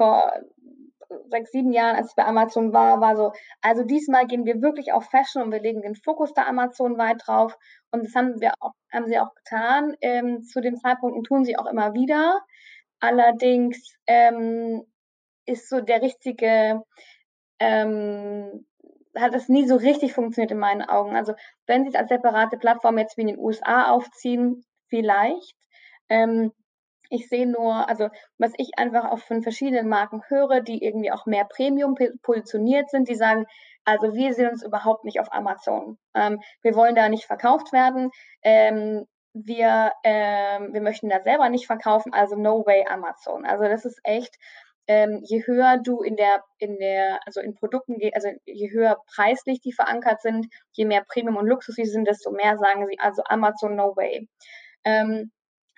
vor sechs, sieben Jahren, als ich bei Amazon war, war so, also diesmal gehen wir wirklich auf Fashion und wir legen den Fokus da Amazon weit drauf. Und das haben wir auch, haben sie auch getan. Ähm, zu dem Zeitpunkt und tun sie auch immer wieder. Allerdings ähm, ist so der richtige, ähm, hat es nie so richtig funktioniert in meinen Augen. Also wenn sie es als separate Plattform jetzt wie in den USA aufziehen, vielleicht. Ähm, ich sehe nur, also was ich einfach auch von verschiedenen Marken höre, die irgendwie auch mehr Premium positioniert sind, die sagen, also wir sehen uns überhaupt nicht auf Amazon. Ähm, wir wollen da nicht verkauft werden. Ähm, wir, ähm, wir möchten da selber nicht verkaufen, also no way Amazon. Also das ist echt, ähm, je höher du in der, in der, also in Produkten also je höher preislich die verankert sind, je mehr Premium und Luxus sie sind, desto mehr sagen sie, also Amazon no way. Ähm,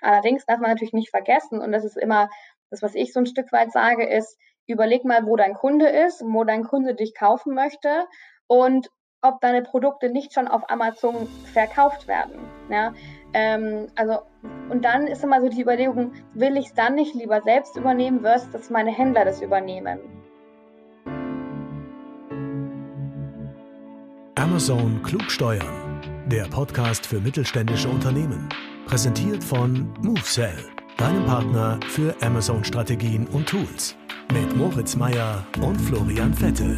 Allerdings darf man natürlich nicht vergessen, und das ist immer das, was ich so ein Stück weit sage, ist, überleg mal, wo dein Kunde ist, wo dein Kunde dich kaufen möchte und ob deine Produkte nicht schon auf Amazon verkauft werden. Ja? Ähm, also, und dann ist immer so die Überlegung, will ich es dann nicht lieber selbst übernehmen, versus dass meine Händler das übernehmen? Amazon Klugsteuern, der Podcast für mittelständische Unternehmen. Präsentiert von MoveSell, deinem Partner für Amazon-Strategien und Tools. Mit Moritz Meyer und Florian Vettel.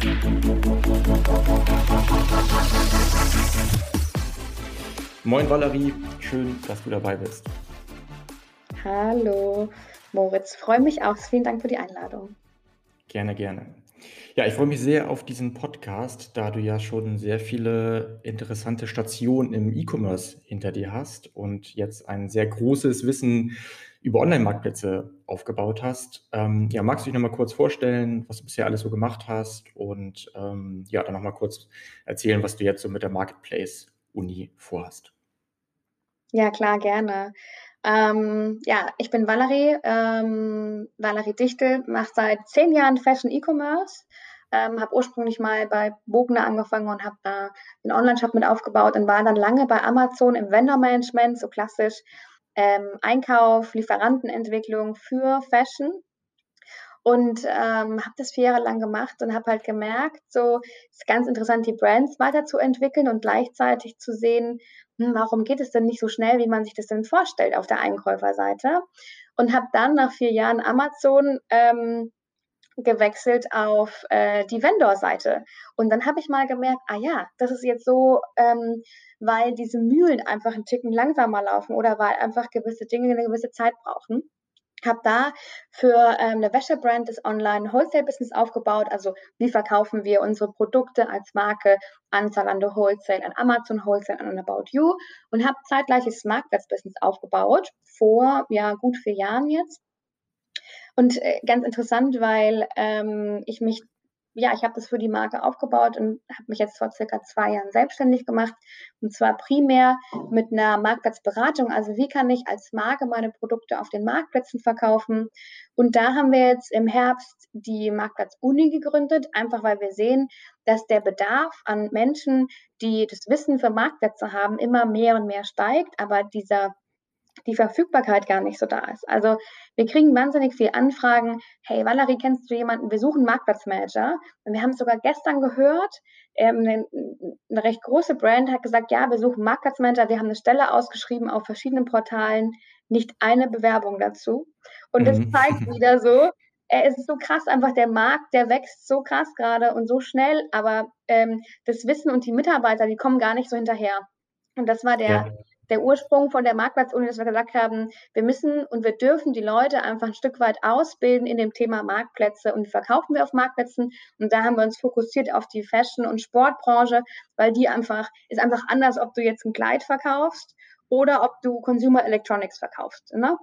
Moin Valerie, schön, dass du dabei bist. Hallo Moritz, freue mich auch. Vielen Dank für die Einladung. Gerne, gerne. Ja, ich freue mich sehr auf diesen Podcast, da du ja schon sehr viele interessante Stationen im E-Commerce hinter dir hast und jetzt ein sehr großes Wissen über Online-Marktplätze aufgebaut hast. Ähm, ja, magst du dich nochmal kurz vorstellen, was du bisher alles so gemacht hast und ähm, ja, dann nochmal kurz erzählen, was du jetzt so mit der Marketplace-Uni vorhast? Ja, klar, gerne. Ähm, ja, ich bin Valerie, ähm, Valerie Dichtel, mache seit zehn Jahren Fashion E-Commerce, ähm, habe ursprünglich mal bei Bogner angefangen und habe da einen Online-Shop mit aufgebaut und war dann lange bei Amazon im Vendor-Management, so klassisch ähm, Einkauf, Lieferantenentwicklung für Fashion. Und ähm, habe das vier Jahre lang gemacht und habe halt gemerkt, so ist ganz interessant, die Brands weiterzuentwickeln und gleichzeitig zu sehen, warum geht es denn nicht so schnell, wie man sich das denn vorstellt auf der Einkäuferseite? Und habe dann nach vier Jahren Amazon ähm, gewechselt auf äh, die Vendor-Seite. Und dann habe ich mal gemerkt, ah ja, das ist jetzt so, ähm, weil diese Mühlen einfach einen Ticken langsamer laufen oder weil einfach gewisse Dinge eine gewisse Zeit brauchen habe da für ähm, eine Wäschebrand das Online-Wholesale-Business aufgebaut. Also wie verkaufen wir unsere Produkte als Marke an Zalando Wholesale, an Amazon Wholesale, an About You und habe zeitgleiches Marktplatz-Business aufgebaut vor ja gut vier Jahren jetzt. Und äh, ganz interessant, weil ähm, ich mich ja, ich habe das für die Marke aufgebaut und habe mich jetzt vor circa zwei Jahren selbstständig gemacht. Und zwar primär mit einer Marktplatzberatung. Also wie kann ich als Marke meine Produkte auf den Marktplätzen verkaufen? Und da haben wir jetzt im Herbst die Marktplatz Uni gegründet, einfach weil wir sehen, dass der Bedarf an Menschen, die das Wissen für Marktplätze haben, immer mehr und mehr steigt. Aber dieser die Verfügbarkeit gar nicht so da ist. Also wir kriegen wahnsinnig viel Anfragen. Hey Valerie, kennst du jemanden? Wir suchen Marktplatzmanager. Und wir haben es sogar gestern gehört. Ähm, eine, eine, recht große Brand hat gesagt, ja, wir suchen Marktplatzmanager. Wir haben eine Stelle ausgeschrieben auf verschiedenen Portalen. Nicht eine Bewerbung dazu. Und das mhm. zeigt wieder so, äh, es ist so krass, einfach der Markt, der wächst so krass gerade und so schnell, aber ähm, das Wissen und die Mitarbeiter, die kommen gar nicht so hinterher. Und das war der, ja der Ursprung von der Marktplatzuni, dass wir gesagt haben, wir müssen und wir dürfen die Leute einfach ein Stück weit ausbilden in dem Thema Marktplätze und verkaufen wir auf Marktplätzen. Und da haben wir uns fokussiert auf die Fashion- und Sportbranche, weil die einfach, ist einfach anders, ob du jetzt ein Kleid verkaufst oder ob du Consumer Electronics verkaufst. Ne?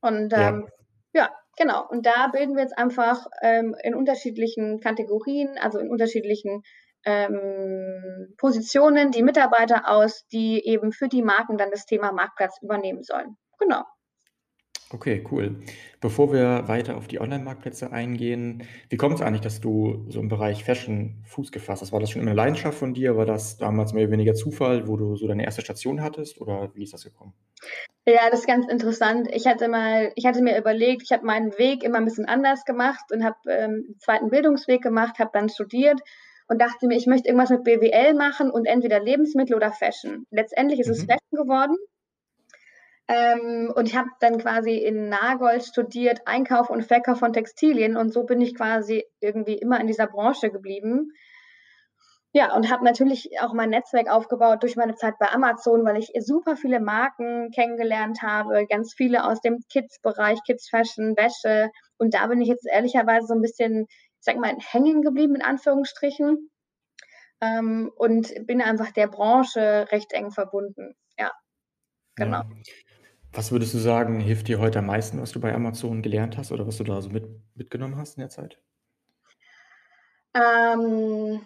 Und ähm, ja. ja. genau. Und da bilden wir jetzt einfach ähm, in unterschiedlichen Kategorien, also in unterschiedlichen ähm, Positionen die Mitarbeiter aus, die eben für die Marken dann das Thema Marktplatz übernehmen sollen. Genau. Okay, cool. Bevor wir weiter auf die Online-Marktplätze eingehen, wie kommt es eigentlich, dass du so im Bereich Fashion Fuß gefasst hast? War das schon immer eine Leidenschaft von dir? War das damals mehr oder weniger Zufall, wo du so deine erste Station hattest oder wie ist das gekommen? Ja, das ist ganz interessant. Ich hatte mal, ich hatte mir überlegt, ich habe meinen Weg immer ein bisschen anders gemacht und habe ähm, einen zweiten Bildungsweg gemacht, habe dann studiert und dachte mir, ich möchte irgendwas mit BWL machen und entweder Lebensmittel oder Fashion. Letztendlich ist mhm. es Fashion geworden. Ähm, und ich habe dann quasi in Nagold studiert, Einkauf und Verkauf von Textilien und so bin ich quasi irgendwie immer in dieser Branche geblieben. Ja, und habe natürlich auch mein Netzwerk aufgebaut durch meine Zeit bei Amazon, weil ich super viele Marken kennengelernt habe, ganz viele aus dem Kids-Bereich, Kids Fashion, Wäsche. Und da bin ich jetzt ehrlicherweise so ein bisschen, sag mal, hängen geblieben, in Anführungsstrichen. Ähm, und bin einfach der Branche recht eng verbunden. Ja, genau. Ja. Was würdest du sagen, hilft dir heute am meisten, was du bei Amazon gelernt hast oder was du da so mit, mitgenommen hast in der Zeit? Ähm,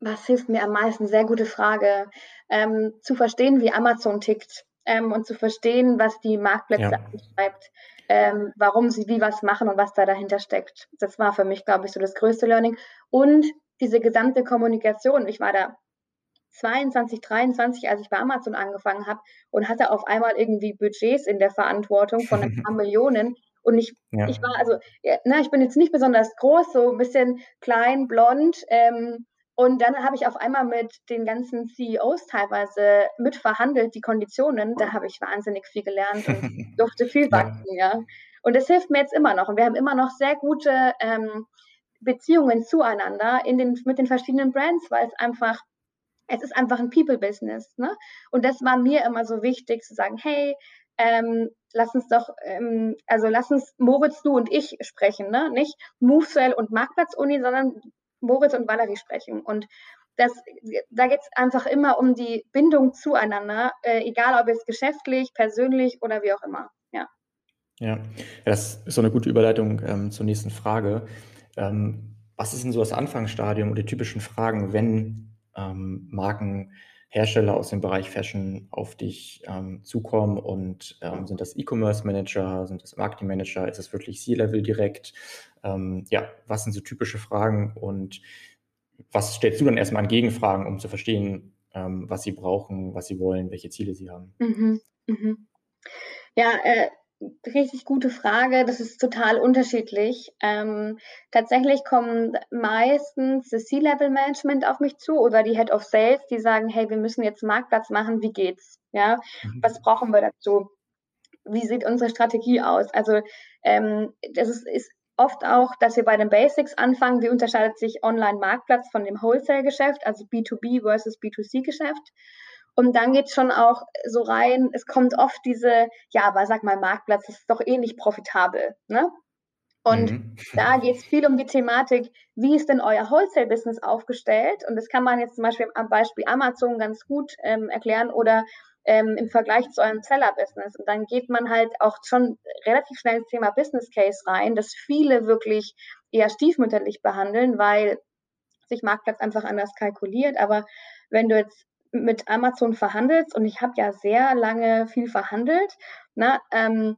was hilft mir am meisten? Sehr gute Frage. Ähm, zu verstehen, wie Amazon tickt ähm, und zu verstehen, was die Marktplätze ja. anschreibt, ähm, warum sie wie was machen und was da dahinter steckt. Das war für mich, glaube ich, so das größte Learning. Und diese gesamte Kommunikation. Ich war da 22, 23, als ich bei Amazon angefangen habe und hatte auf einmal irgendwie Budgets in der Verantwortung von ein paar Millionen. Und ich, ja. ich war also, na, ich bin jetzt nicht besonders groß, so ein bisschen klein, blond. Ähm, und dann habe ich auf einmal mit den ganzen CEOs teilweise mitverhandelt, die Konditionen. Da habe ich wahnsinnig viel gelernt und durfte viel wachsen, ja. ja. Und das hilft mir jetzt immer noch. Und wir haben immer noch sehr gute ähm, Beziehungen zueinander in den, mit den verschiedenen Brands, weil es einfach es ist einfach ein People-Business. Ne? Und das war mir immer so wichtig zu sagen, hey, ähm, lass uns doch, ähm, also lass uns Moritz, du und ich sprechen, ne? Nicht MoveSell und Marktplatz-Uni, sondern Moritz und Valerie sprechen. Und das, da geht es einfach immer um die Bindung zueinander, äh, egal ob es geschäftlich, persönlich oder wie auch immer. Ja. Ja, das ist so eine gute Überleitung ähm, zur nächsten Frage. Ähm, was ist denn so das Anfangsstadium oder die typischen Fragen, wenn ähm, Markenhersteller aus dem Bereich Fashion auf dich ähm, zukommen und ähm, sind das E-Commerce Manager, sind das Marketing Manager, ist es wirklich C-Level direkt? Ähm, ja, was sind so typische Fragen und was stellst du dann erstmal an Gegenfragen, um zu verstehen, ähm, was sie brauchen, was sie wollen, welche Ziele sie haben? Mhm, mhm. Ja, äh, richtig gute Frage. Das ist total unterschiedlich. Ähm, tatsächlich kommen meistens das C-Level-Management auf mich zu oder die Head of Sales, die sagen, hey, wir müssen jetzt Marktplatz machen. Wie geht's? Ja, mhm. was brauchen wir dazu? Wie sieht unsere Strategie aus? Also ähm, das ist, ist oft auch, dass wir bei den Basics anfangen. Wie unterscheidet sich Online-Marktplatz von dem Wholesale-Geschäft, also B2B versus B2C-Geschäft? Und dann geht es schon auch so rein, es kommt oft diese, ja, aber sag mal, Marktplatz ist doch eh nicht profitabel. Ne? Und mhm. da geht es viel um die Thematik, wie ist denn euer Wholesale-Business aufgestellt? Und das kann man jetzt zum Beispiel am Beispiel Amazon ganz gut ähm, erklären oder ähm, im Vergleich zu eurem Seller-Business. Und dann geht man halt auch schon relativ schnell ins Thema Business Case rein, das viele wirklich eher stiefmütterlich behandeln, weil sich Marktplatz einfach anders kalkuliert. Aber wenn du jetzt mit Amazon verhandelst, und ich habe ja sehr lange viel verhandelt, na, ähm,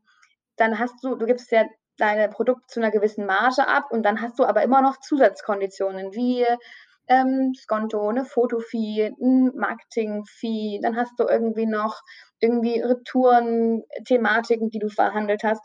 dann hast du, du gibst ja deine Produkte zu einer gewissen Marge ab und dann hast du aber immer noch Zusatzkonditionen wie ähm, Skonto, eine Fotofee, ein Marketingfee, dann hast du irgendwie noch irgendwie Retouren-Thematiken, die du verhandelt hast.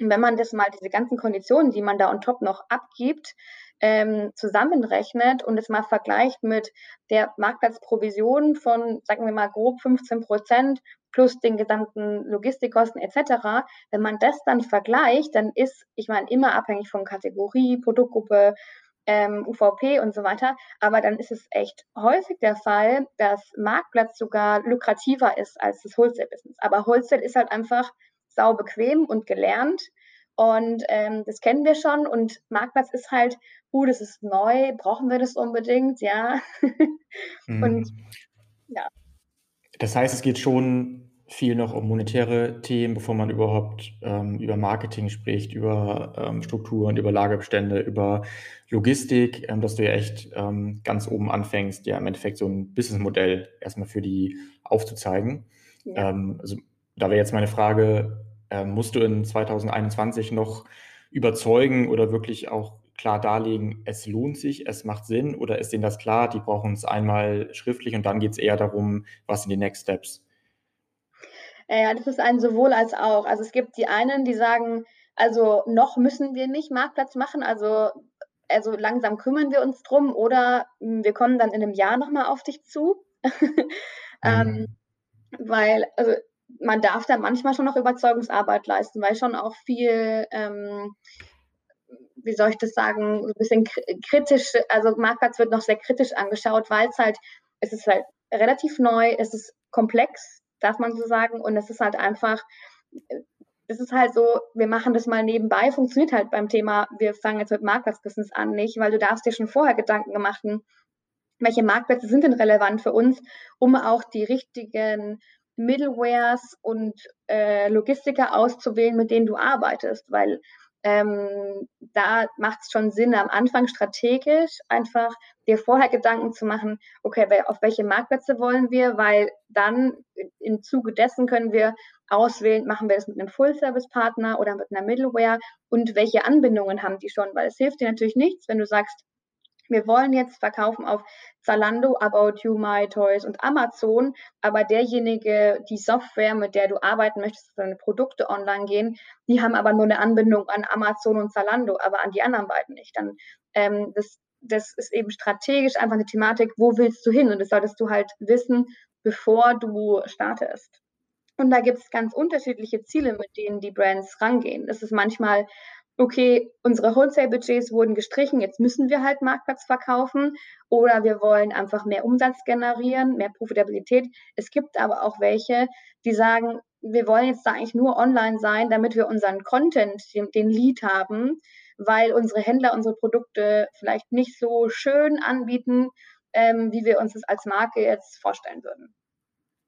Und wenn man das mal, diese ganzen Konditionen, die man da on top noch abgibt, ähm, zusammenrechnet und es mal vergleicht mit der Marktplatzprovision von, sagen wir mal, grob 15 Prozent plus den gesamten Logistikkosten etc., wenn man das dann vergleicht, dann ist, ich meine, immer abhängig von Kategorie, Produktgruppe, ähm, UVP und so weiter, aber dann ist es echt häufig der Fall, dass Marktplatz sogar lukrativer ist als das Wholesale-Business. Aber Wholesale ist halt einfach sau bequem und gelernt und ähm, das kennen wir schon und Marktplatz ist halt, uh, das ist neu, brauchen wir das unbedingt, ja. mhm. Und ja. Das heißt, es geht schon viel noch um monetäre Themen, bevor man überhaupt ähm, über Marketing spricht, über ähm, Strukturen, über Lagerbestände, über Logistik, ähm, dass du ja echt ähm, ganz oben anfängst, ja im Endeffekt so ein Businessmodell erstmal für die aufzuzeigen. Ja. Ähm, also da wäre jetzt meine Frage, äh, musst du in 2021 noch überzeugen oder wirklich auch klar darlegen, es lohnt sich, es macht Sinn oder ist denen das klar, die brauchen es einmal schriftlich und dann geht es eher darum, was sind die Next Steps? Ja, das ist ein sowohl als auch. Also es gibt die einen, die sagen, also noch müssen wir nicht Marktplatz machen, also, also langsam kümmern wir uns drum oder hm, wir kommen dann in einem Jahr nochmal auf dich zu. ähm, mhm. weil, also man darf da manchmal schon noch Überzeugungsarbeit leisten, weil schon auch viel ähm, wie soll ich das sagen, so ein bisschen kritisch, also Marktplatz wird noch sehr kritisch angeschaut, weil es halt, es ist halt relativ neu, es ist komplex, darf man so sagen, und es ist halt einfach, es ist halt so, wir machen das mal nebenbei, funktioniert halt beim Thema, wir fangen jetzt mit Marktplatzbusiness an, nicht, weil du darfst dir schon vorher Gedanken gemacht, welche Marktplätze sind denn relevant für uns, um auch die richtigen Middlewares und äh, Logistiker auszuwählen, mit denen du arbeitest, weil ähm, da macht es schon Sinn, am Anfang strategisch einfach dir vorher Gedanken zu machen, okay, auf welche Marktplätze wollen wir, weil dann im Zuge dessen können wir auswählen, machen wir das mit einem Full-Service-Partner oder mit einer Middleware und welche Anbindungen haben die schon, weil es hilft dir natürlich nichts, wenn du sagst, wir wollen jetzt verkaufen auf Zalando, About You, My Toys und Amazon, aber derjenige, die Software, mit der du arbeiten möchtest, deine Produkte online gehen, die haben aber nur eine Anbindung an Amazon und Zalando, aber an die anderen beiden nicht. Dann ähm, das, das ist eben strategisch einfach eine Thematik, wo willst du hin? Und das solltest du halt wissen, bevor du startest. Und da gibt es ganz unterschiedliche Ziele, mit denen die Brands rangehen. Das ist manchmal okay, unsere Wholesale-Budgets wurden gestrichen, jetzt müssen wir halt Marktplatz verkaufen oder wir wollen einfach mehr Umsatz generieren, mehr Profitabilität. Es gibt aber auch welche, die sagen, wir wollen jetzt da eigentlich nur online sein, damit wir unseren Content, den, den Lead haben, weil unsere Händler unsere Produkte vielleicht nicht so schön anbieten, ähm, wie wir uns das als Marke jetzt vorstellen würden.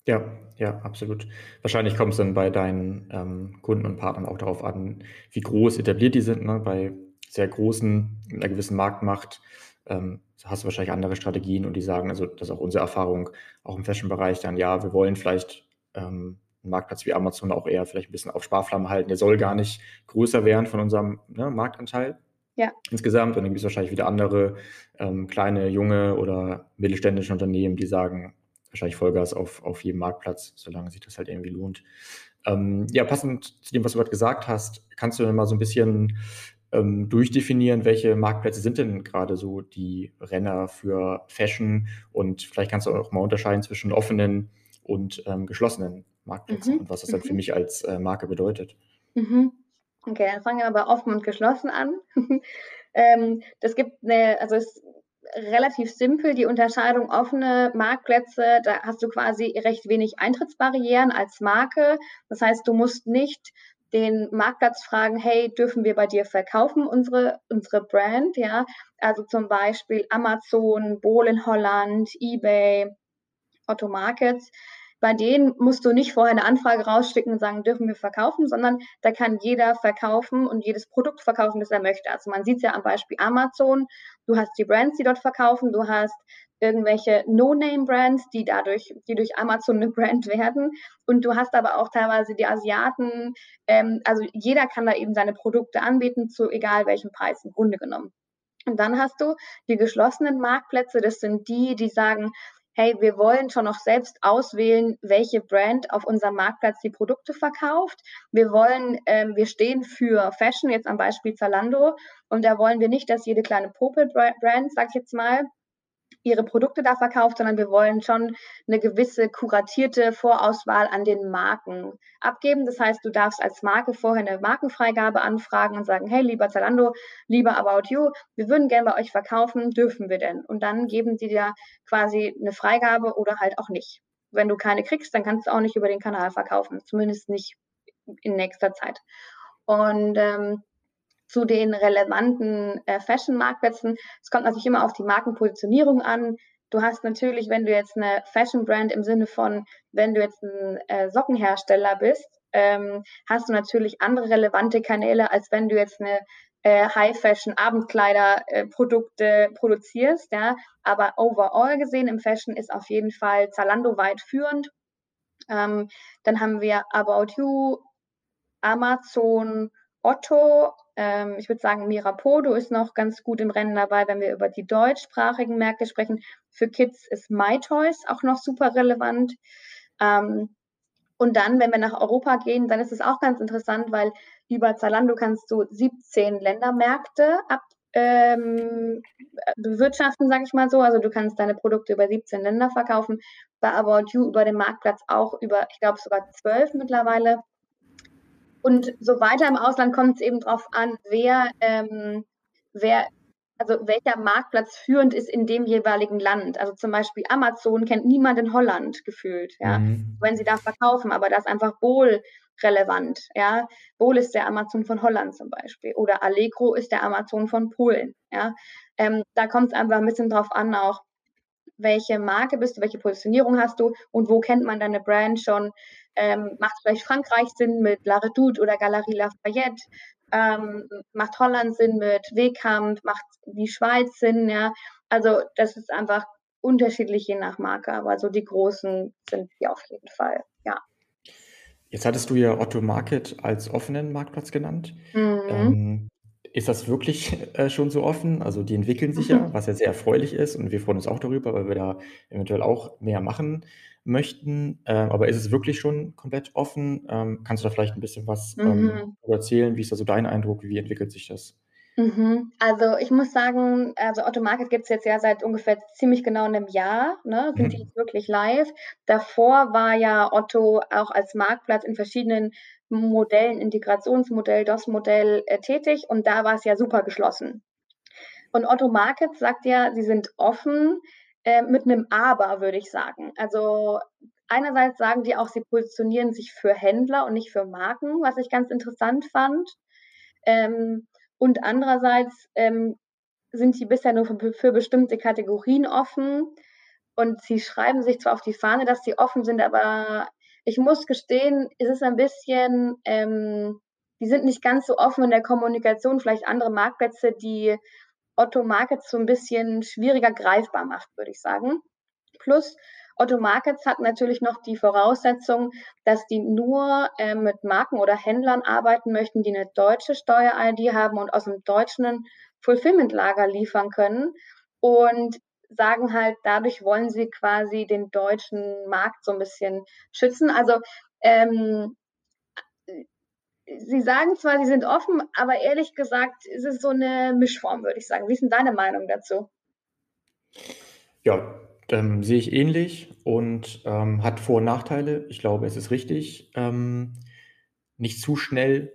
Ja, ja, absolut. Wahrscheinlich kommt es dann bei deinen ähm, Kunden und Partnern auch darauf an, wie groß etabliert die sind. Ne? Bei sehr großen, mit einer gewissen Marktmacht, ähm, hast du wahrscheinlich andere Strategien und die sagen, also das ist auch unsere Erfahrung, auch im Fashion-Bereich, dann ja, wir wollen vielleicht ähm, einen Marktplatz wie Amazon auch eher vielleicht ein bisschen auf Sparflamme halten. Der soll gar nicht größer werden von unserem ne, Marktanteil. Ja. Insgesamt. Und dann gibt es wahrscheinlich wieder andere ähm, kleine, junge oder mittelständische Unternehmen, die sagen, wahrscheinlich Vollgas auf, auf jedem Marktplatz, solange sich das halt irgendwie lohnt. Ähm, ja, passend zu dem, was du gerade gesagt hast, kannst du mal so ein bisschen ähm, durchdefinieren, welche Marktplätze sind denn gerade so die Renner für Fashion und vielleicht kannst du auch mal unterscheiden zwischen offenen und ähm, geschlossenen Marktplätzen mhm. und was das dann für mhm. mich als äh, Marke bedeutet. Mhm. Okay, dann fangen wir aber offen und geschlossen an. ähm, das gibt eine, also es relativ simpel, die Unterscheidung offene Marktplätze, da hast du quasi recht wenig Eintrittsbarrieren als Marke. Das heißt, du musst nicht den Marktplatz fragen, hey, dürfen wir bei dir verkaufen, unsere, unsere Brand, ja? Also zum Beispiel Amazon, Bohl in Holland, eBay, Otto Markets. Bei denen musst du nicht vorher eine Anfrage raussticken und sagen, dürfen wir verkaufen, sondern da kann jeder verkaufen und jedes Produkt verkaufen, das er möchte. Also man sieht es ja am Beispiel Amazon. Du hast die Brands, die dort verkaufen, du hast irgendwelche No-Name-Brands, die dadurch, die durch Amazon eine Brand werden. Und du hast aber auch teilweise die Asiaten. Ähm, also jeder kann da eben seine Produkte anbieten zu egal welchem Preis im Grunde genommen. Und dann hast du die geschlossenen Marktplätze. Das sind die, die sagen, hey, wir wollen schon noch selbst auswählen, welche Brand auf unserem Marktplatz die Produkte verkauft. Wir wollen, ähm, wir stehen für Fashion, jetzt am Beispiel Zalando, und da wollen wir nicht, dass jede kleine Popel-Brand, sag ich jetzt mal, ihre Produkte da verkauft, sondern wir wollen schon eine gewisse kuratierte Vorauswahl an den Marken abgeben. Das heißt, du darfst als Marke vorher eine Markenfreigabe anfragen und sagen, hey, lieber Zalando, lieber About You, wir würden gerne bei euch verkaufen, dürfen wir denn? Und dann geben die dir quasi eine Freigabe oder halt auch nicht. Wenn du keine kriegst, dann kannst du auch nicht über den Kanal verkaufen, zumindest nicht in nächster Zeit. Und ähm, zu den relevanten äh, Fashion-Marktplätzen. Es kommt natürlich immer auf die Markenpositionierung an. Du hast natürlich, wenn du jetzt eine Fashion-Brand im Sinne von, wenn du jetzt ein äh, Sockenhersteller bist, ähm, hast du natürlich andere relevante Kanäle, als wenn du jetzt eine äh, High-Fashion-Abendkleider-Produkte äh, produzierst. Ja? Aber overall gesehen im Fashion ist auf jeden Fall Zalando weit führend. Ähm, dann haben wir About You, Amazon, Otto, ähm, ich würde sagen, Mirapodo ist noch ganz gut im Rennen dabei, wenn wir über die deutschsprachigen Märkte sprechen. Für Kids ist MyToys auch noch super relevant. Ähm, und dann, wenn wir nach Europa gehen, dann ist es auch ganz interessant, weil über Zalando kannst du 17 Ländermärkte ab, ähm, bewirtschaften, sage ich mal so. Also du kannst deine Produkte über 17 Länder verkaufen. Bei About You über den Marktplatz auch über, ich glaube, sogar 12 mittlerweile. Und so weiter im Ausland kommt es eben darauf an, wer, ähm, wer, also welcher Marktplatz führend ist in dem jeweiligen Land. Also zum Beispiel Amazon kennt niemand in Holland gefühlt, ja, mhm. wenn sie da verkaufen, aber da ist einfach Bohl relevant, ja. Bohl ist der Amazon von Holland zum Beispiel oder Allegro ist der Amazon von Polen, ja. Ähm, da kommt es einfach ein bisschen drauf an auch, welche Marke bist du, welche Positionierung hast du und wo kennt man deine Brand schon. Ähm, macht vielleicht Frankreich Sinn mit La Redoute oder Galerie Lafayette? Ähm, macht Holland Sinn mit Wekamp? Macht die Schweiz Sinn? Ja, also das ist einfach unterschiedlich je nach Marke, aber so die großen sind die auf jeden Fall, ja. Jetzt hattest du ja Otto Market als offenen Marktplatz genannt. Mhm. Ähm, ist das wirklich äh, schon so offen? Also die entwickeln sich ja, mhm. was ja sehr erfreulich ist und wir freuen uns auch darüber, weil wir da eventuell auch mehr machen möchten. Äh, aber ist es wirklich schon komplett offen? Ähm, kannst du da vielleicht ein bisschen was ähm, mhm. erzählen? Wie ist da so dein Eindruck? Wie entwickelt sich das? Mhm. Also ich muss sagen, also Otto Market gibt es jetzt ja seit ungefähr ziemlich genau einem Jahr, ne, sind mhm. die jetzt wirklich live. Davor war ja Otto auch als Marktplatz in verschiedenen Modellen, Integrationsmodell, DOS-Modell äh, tätig und da war es ja super geschlossen. Und Otto Markets sagt ja, sie sind offen äh, mit einem Aber, würde ich sagen. Also einerseits sagen die auch, sie positionieren sich für Händler und nicht für Marken, was ich ganz interessant fand. Ähm, und andererseits ähm, sind sie bisher nur für, für bestimmte Kategorien offen. Und sie schreiben sich zwar auf die Fahne, dass sie offen sind, aber ich muss gestehen, es ist ein bisschen, ähm, die sind nicht ganz so offen in der Kommunikation, vielleicht andere Marktplätze, die Otto Markets so ein bisschen schwieriger greifbar macht, würde ich sagen. Plus, Otto Markets hat natürlich noch die Voraussetzung, dass die nur äh, mit Marken oder Händlern arbeiten möchten, die eine deutsche Steuer-ID haben und aus dem deutschen Fulfillment-Lager liefern können. Und sagen halt, dadurch wollen sie quasi den deutschen Markt so ein bisschen schützen. Also ähm, Sie sagen zwar, sie sind offen, aber ehrlich gesagt ist es so eine Mischform, würde ich sagen. Wie ist denn deine Meinung dazu? Ja, ähm, sehe ich ähnlich und ähm, hat Vor- und Nachteile. Ich glaube, es ist richtig, ähm, nicht zu schnell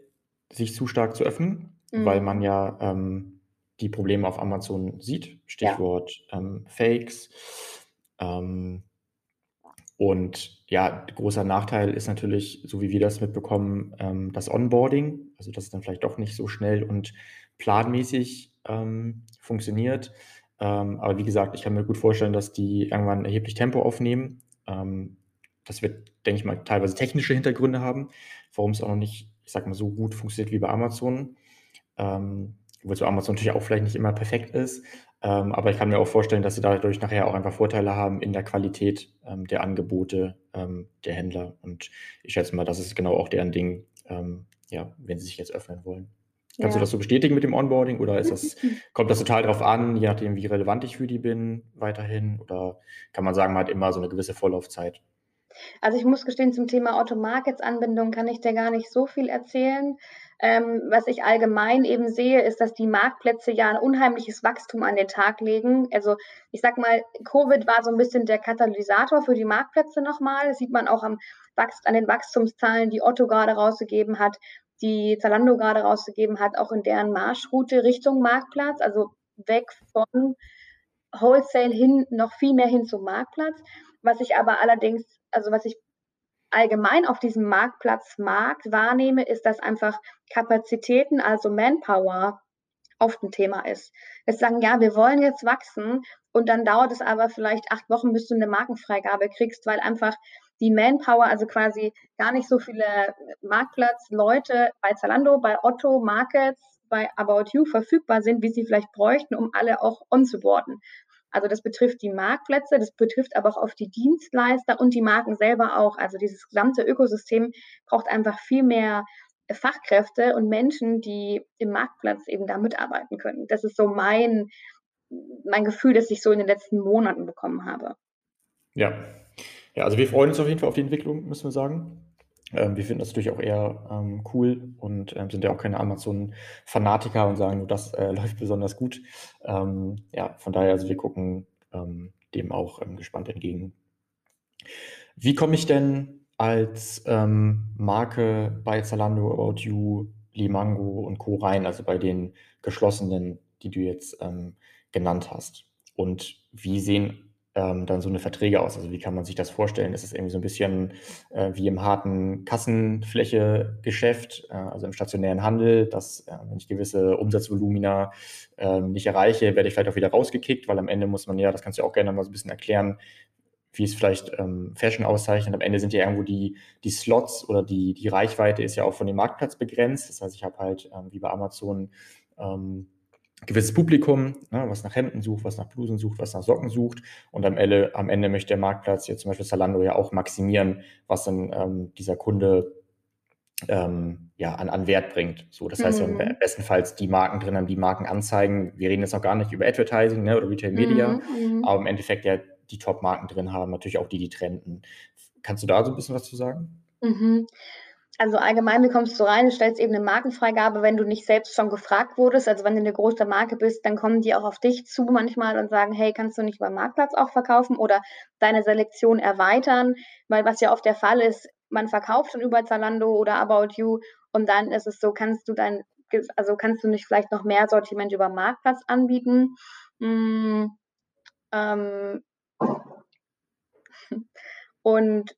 sich zu stark zu öffnen, mhm. weil man ja ähm, die Probleme auf Amazon sieht. Stichwort ja. ähm, Fakes. Ähm, und ja, großer Nachteil ist natürlich, so wie wir das mitbekommen, das Onboarding. Also, dass es dann vielleicht doch nicht so schnell und planmäßig funktioniert. Ähm, aber wie gesagt, ich kann mir gut vorstellen, dass die irgendwann erheblich Tempo aufnehmen. Ähm, das wird, denke ich mal, teilweise technische Hintergründe haben, warum es auch noch nicht, ich sag mal, so gut funktioniert wie bei Amazon. Ähm, wozu Amazon natürlich auch vielleicht nicht immer perfekt ist. Ähm, aber ich kann mir auch vorstellen, dass sie dadurch nachher auch einfach Vorteile haben in der Qualität ähm, der Angebote ähm, der Händler. Und ich schätze mal, das ist genau auch deren Ding, ähm, ja, wenn sie sich jetzt öffnen wollen. Kannst ja. du das so bestätigen mit dem Onboarding oder ist das, kommt das total darauf an, je nachdem, wie relevant ich für die bin, weiterhin? Oder kann man sagen, man hat immer so eine gewisse Vorlaufzeit? Also ich muss gestehen, zum Thema Automarkets-Anbindung kann ich dir gar nicht so viel erzählen. Ähm, was ich allgemein eben sehe, ist, dass die Marktplätze ja ein unheimliches Wachstum an den Tag legen. Also ich sag mal, Covid war so ein bisschen der Katalysator für die Marktplätze nochmal. Das sieht man auch am an den Wachstumszahlen, die Otto gerade rausgegeben hat, die Zalando gerade rausgegeben hat, auch in deren Marschroute Richtung Marktplatz, also weg von Wholesale hin, noch viel mehr hin zum Marktplatz. Was ich aber allerdings, also was ich allgemein auf diesem Marktplatzmarkt wahrnehme, ist, dass einfach Kapazitäten, also Manpower, oft ein Thema ist. Jetzt sagen, ja, wir wollen jetzt wachsen und dann dauert es aber vielleicht acht Wochen, bis du eine Markenfreigabe kriegst, weil einfach die Manpower, also quasi gar nicht so viele Marktplatzleute bei Zalando, bei Otto Markets, bei About You verfügbar sind, wie sie vielleicht bräuchten, um alle auch onzuboarden. Also das betrifft die Marktplätze, das betrifft aber auch auf die Dienstleister und die Marken selber auch. Also dieses gesamte Ökosystem braucht einfach viel mehr Fachkräfte und Menschen, die im Marktplatz eben da mitarbeiten können. Das ist so mein, mein Gefühl, das ich so in den letzten Monaten bekommen habe. Ja. Ja, also wir freuen uns auf jeden Fall auf die Entwicklung, müssen wir sagen. Ähm, wir finden das natürlich auch eher ähm, cool und ähm, sind ja auch keine Amazon-Fanatiker und sagen, nur das äh, läuft besonders gut. Ähm, ja, von daher, also wir gucken ähm, dem auch ähm, gespannt entgegen. Wie komme ich denn als Marke bei Zalando, About You, Limango und Co. rein, also bei den geschlossenen, die du jetzt genannt hast? Und wie sehen ähm, dann so eine Verträge aus? Also wie kann man sich das vorstellen? Ist es irgendwie so ein bisschen äh, wie im harten Kassenfläche-Geschäft, äh, also im stationären Handel, dass äh, wenn ich gewisse Umsatzvolumina ähm, nicht erreiche, werde ich vielleicht auch wieder rausgekickt, weil am Ende muss man ja, das kannst du auch gerne mal so ein bisschen erklären, wie es vielleicht ähm, Fashion auszeichnet. Am Ende sind ja irgendwo die, die Slots oder die, die Reichweite ist ja auch von dem Marktplatz begrenzt. Das heißt, ich habe halt ähm, wie bei Amazon ähm, gewisses Publikum, ne, was nach Hemden sucht, was nach Blusen sucht, was nach Socken sucht. Und am Ende, am Ende möchte der Marktplatz, jetzt zum Beispiel Zalando, ja auch maximieren, was dann ähm, dieser Kunde ähm, ja, an, an Wert bringt. So, das heißt, mhm. bestenfalls die Marken drin haben, die Marken anzeigen. Wir reden jetzt noch gar nicht über Advertising ne, oder Retail Media, mhm, mhm. aber im Endeffekt ja die Top-Marken drin haben, natürlich auch die, die trenden. Kannst du da so ein bisschen was zu sagen? Mhm. Also allgemein, wie kommst du rein? Du stellst eben eine Markenfreigabe, wenn du nicht selbst schon gefragt wurdest. Also wenn du eine große Marke bist, dann kommen die auch auf dich zu manchmal und sagen, hey, kannst du nicht beim Marktplatz auch verkaufen oder deine Selektion erweitern? Weil was ja oft der Fall ist, man verkauft schon über Zalando oder About You und dann ist es so, kannst du dein, also kannst du nicht vielleicht noch mehr Sortiment über Marktplatz anbieten? Hm, ähm, und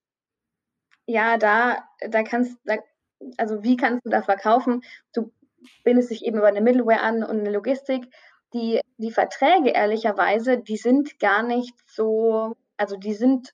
ja, da, da kannst, da, also wie kannst du da verkaufen? Du bindest dich eben über eine Middleware an und eine Logistik. Die, die Verträge, ehrlicherweise, die sind gar nicht so, also die sind,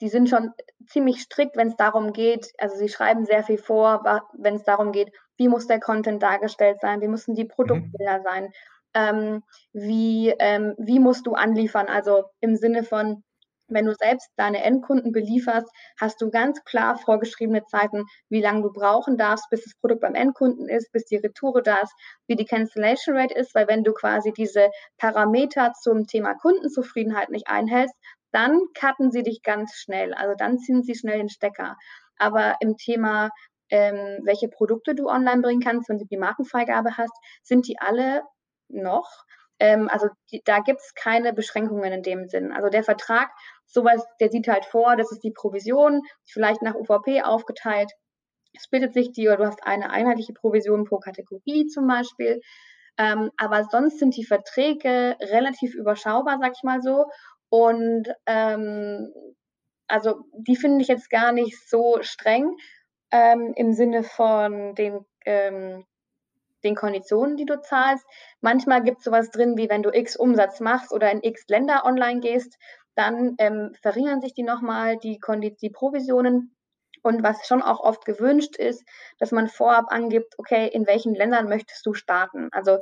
die sind schon ziemlich strikt, wenn es darum geht, also sie schreiben sehr viel vor, wenn es darum geht, wie muss der Content dargestellt sein, wie müssen die mhm. Produktbilder mhm. sein, ähm, wie, ähm, wie musst du anliefern, also im Sinne von, wenn du selbst deine Endkunden belieferst, hast du ganz klar vorgeschriebene Zeiten, wie lange du brauchen darfst, bis das Produkt beim Endkunden ist, bis die Retoure da ist, wie die Cancellation Rate ist, weil wenn du quasi diese Parameter zum Thema Kundenzufriedenheit nicht einhältst, dann cutten sie dich ganz schnell. Also dann ziehen sie schnell den Stecker. Aber im Thema, ähm, welche Produkte du online bringen kannst, wenn du die Markenfreigabe hast, sind die alle noch ähm, also die, da gibt es keine Beschränkungen in dem Sinn. Also der Vertrag, sowas, der sieht halt vor, das ist die Provision, vielleicht nach UVP aufgeteilt. Es bildet sich die, oder du hast eine einheitliche Provision pro Kategorie zum Beispiel. Ähm, aber sonst sind die Verträge relativ überschaubar, sag ich mal so. Und ähm, also die finde ich jetzt gar nicht so streng ähm, im Sinne von den ähm, den Konditionen, die du zahlst. Manchmal gibt es sowas drin, wie wenn du X Umsatz machst oder in X Länder online gehst, dann ähm, verringern sich die nochmal, die, die Provisionen. Und was schon auch oft gewünscht ist, dass man vorab angibt, okay, in welchen Ländern möchtest du starten? Also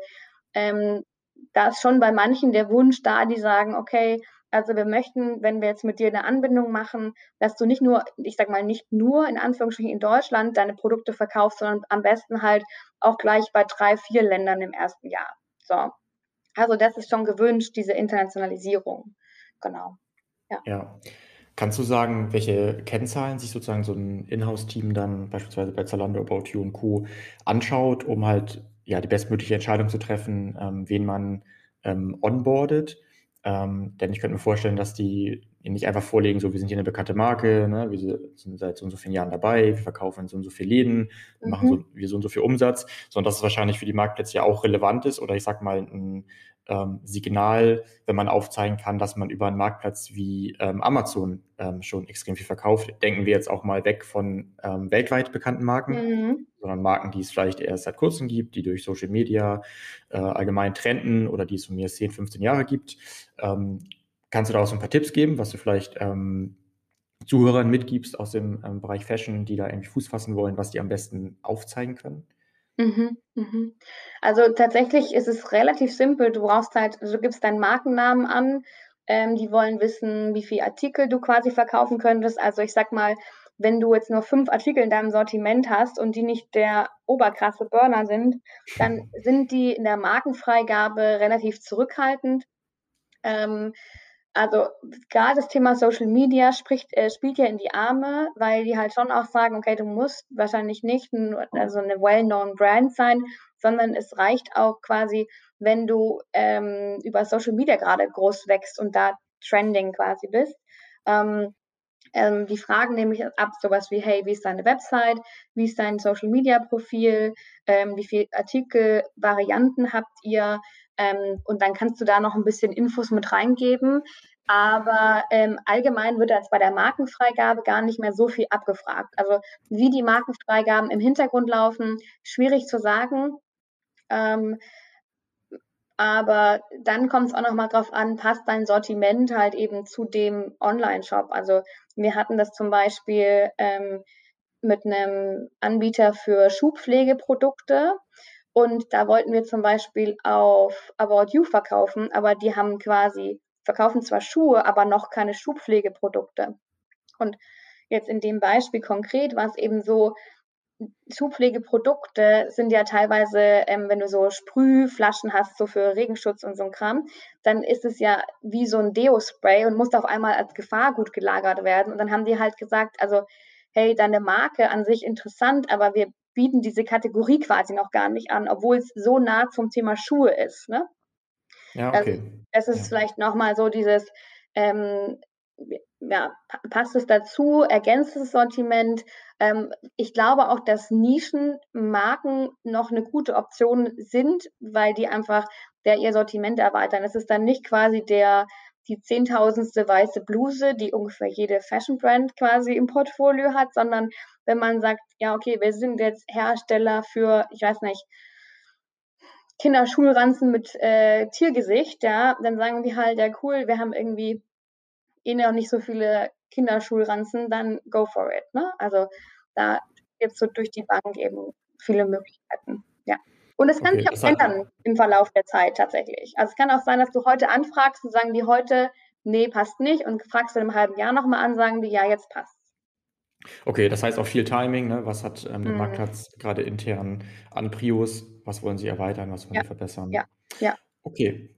ähm, da ist schon bei manchen der Wunsch da, die sagen, okay, also wir möchten, wenn wir jetzt mit dir eine Anbindung machen, dass du nicht nur, ich sag mal, nicht nur in Anführungsstrichen in Deutschland deine Produkte verkaufst, sondern am besten halt auch gleich bei drei, vier Ländern im ersten Jahr. So. Also das ist schon gewünscht, diese Internationalisierung. Genau. Ja. ja. Kannst du sagen, welche Kennzahlen sich sozusagen so ein Inhouse-Team dann beispielsweise bei Zalando, About You und Co. anschaut, um halt ja die bestmögliche Entscheidung zu treffen, ähm, wen man ähm, onboardet? Ähm, denn ich könnte mir vorstellen, dass die nicht einfach vorlegen, so wir sind hier eine bekannte Marke, ne, wir sind seit so und so vielen Jahren dabei, wir verkaufen in so und so viele Läden, wir mhm. machen so, wir so und so viel Umsatz, sondern dass es wahrscheinlich für die Marktplätze ja auch relevant ist oder ich sag mal ein ähm, Signal, wenn man aufzeigen kann, dass man über einen Marktplatz wie ähm, Amazon ähm, schon extrem viel verkauft. Denken wir jetzt auch mal weg von ähm, weltweit bekannten Marken, mhm. sondern Marken, die es vielleicht erst seit kurzem gibt, die durch Social Media äh, allgemein trenden oder die es von mir 10, 15 Jahre gibt. Ähm, kannst du da auch so ein paar Tipps geben, was du vielleicht ähm, Zuhörern mitgibst aus dem Bereich Fashion, die da irgendwie Fuß fassen wollen, was die am besten aufzeigen können? Mhm, mhm. Also tatsächlich ist es relativ simpel. Du brauchst halt, also du gibst deinen Markennamen an. Ähm, die wollen wissen, wie viele Artikel du quasi verkaufen könntest. Also ich sag mal, wenn du jetzt nur fünf Artikel in deinem Sortiment hast und die nicht der oberkrasse Burner sind, dann sind die in der Markenfreigabe relativ zurückhaltend. Ähm, also gerade das Thema Social Media spricht, äh, spielt ja in die Arme, weil die halt schon auch sagen, okay, du musst wahrscheinlich nicht ein, also eine well-known Brand sein, sondern es reicht auch quasi, wenn du ähm, über Social Media gerade groß wächst und da trending quasi bist. Ähm, ähm, die fragen nämlich ab sowas wie, hey, wie ist deine Website, wie ist dein Social Media Profil, ähm, wie viele Artikelvarianten habt ihr, ähm, und dann kannst du da noch ein bisschen Infos mit reingeben. Aber ähm, allgemein wird jetzt bei der Markenfreigabe gar nicht mehr so viel abgefragt. Also wie die Markenfreigaben im Hintergrund laufen, schwierig zu sagen. Ähm, aber dann kommt es auch nochmal drauf an, passt dein Sortiment halt eben zu dem Online-Shop. Also wir hatten das zum Beispiel ähm, mit einem Anbieter für Schuhpflegeprodukte. Und da wollten wir zum Beispiel auf About You verkaufen, aber die haben quasi, verkaufen zwar Schuhe, aber noch keine Schuhpflegeprodukte. Und jetzt in dem Beispiel konkret war es eben so, Schuhpflegeprodukte sind ja teilweise, ähm, wenn du so Sprühflaschen hast, so für Regenschutz und so ein Kram, dann ist es ja wie so ein Deo-Spray und muss auf einmal als Gefahrgut gelagert werden. Und dann haben die halt gesagt, also, hey, deine Marke an sich interessant, aber wir bieten diese Kategorie quasi noch gar nicht an, obwohl es so nah zum Thema Schuhe ist. Ne? Ja, also, okay. Also, das ist ja. vielleicht nochmal so dieses, ähm, ja, passt es dazu, ergänzt das Sortiment. Ähm, ich glaube auch, dass Nischenmarken noch eine gute Option sind, weil die einfach der ihr Sortiment erweitern. Es ist dann nicht quasi der die zehntausendste weiße Bluse, die ungefähr jede Fashion Brand quasi im Portfolio hat, sondern wenn man sagt, ja, okay, wir sind jetzt Hersteller für, ich weiß nicht, Kinderschulranzen mit äh, Tiergesicht, ja, dann sagen die halt, ja cool, wir haben irgendwie eh noch nicht so viele Kinderschulranzen, dann go for it. Ne? Also da gibt es so durch die Bank eben viele Möglichkeiten. Ja. Und es kann okay, sich auch ändern im Verlauf der Zeit tatsächlich. Also es kann auch sein, dass du heute anfragst und sagen die heute, nee, passt nicht. Und fragst du in einem halben Jahr nochmal an, sagen die, ja, jetzt passt. Okay, das heißt auch viel Timing. Ne? Was hat ähm, der mhm. Marktplatz gerade intern an Prios? Was wollen sie erweitern? Was wollen ja. sie verbessern? Ja, ja. Okay.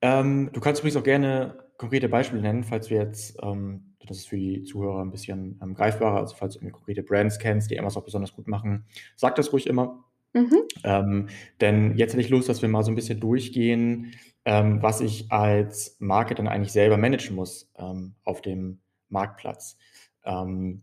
Ähm, du kannst übrigens auch gerne konkrete Beispiele nennen, falls du jetzt, ähm, das ist für die Zuhörer ein bisschen ähm, greifbarer, also falls du konkrete Brands kennst, die Amazon besonders gut machen, sag das ruhig immer. Mhm. Ähm, denn jetzt hätte ich Lust, dass wir mal so ein bisschen durchgehen, ähm, was ich als Marke dann eigentlich selber managen muss ähm, auf dem Marktplatz. Ähm,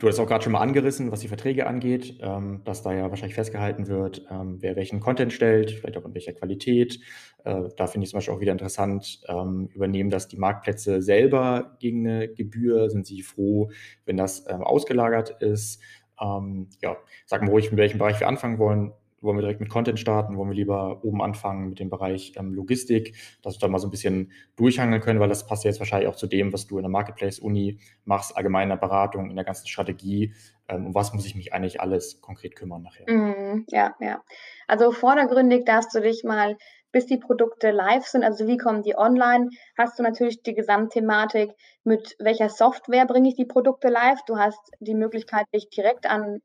Du hast auch gerade schon mal angerissen, was die Verträge angeht, ähm, dass da ja wahrscheinlich festgehalten wird, ähm, wer welchen Content stellt, vielleicht auch in welcher Qualität. Äh, da finde ich zum Beispiel auch wieder interessant, ähm, übernehmen das die Marktplätze selber gegen eine Gebühr? Sind sie froh, wenn das ähm, ausgelagert ist? Ähm, ja, sag mal ruhig, mit welchem Bereich wir anfangen wollen. Wollen wir direkt mit Content starten? Wollen wir lieber oben anfangen mit dem Bereich ähm, Logistik, dass wir da mal so ein bisschen durchhangeln können, weil das passt ja jetzt wahrscheinlich auch zu dem, was du in der Marketplace-Uni machst, allgemeiner Beratung, in der ganzen Strategie. Ähm, um was muss ich mich eigentlich alles konkret kümmern nachher? Mm, ja, ja. Also vordergründig darfst du dich mal bis die Produkte live sind, also wie kommen die online, hast du natürlich die Gesamtthematik, mit welcher Software bringe ich die Produkte live. Du hast die Möglichkeit, dich direkt an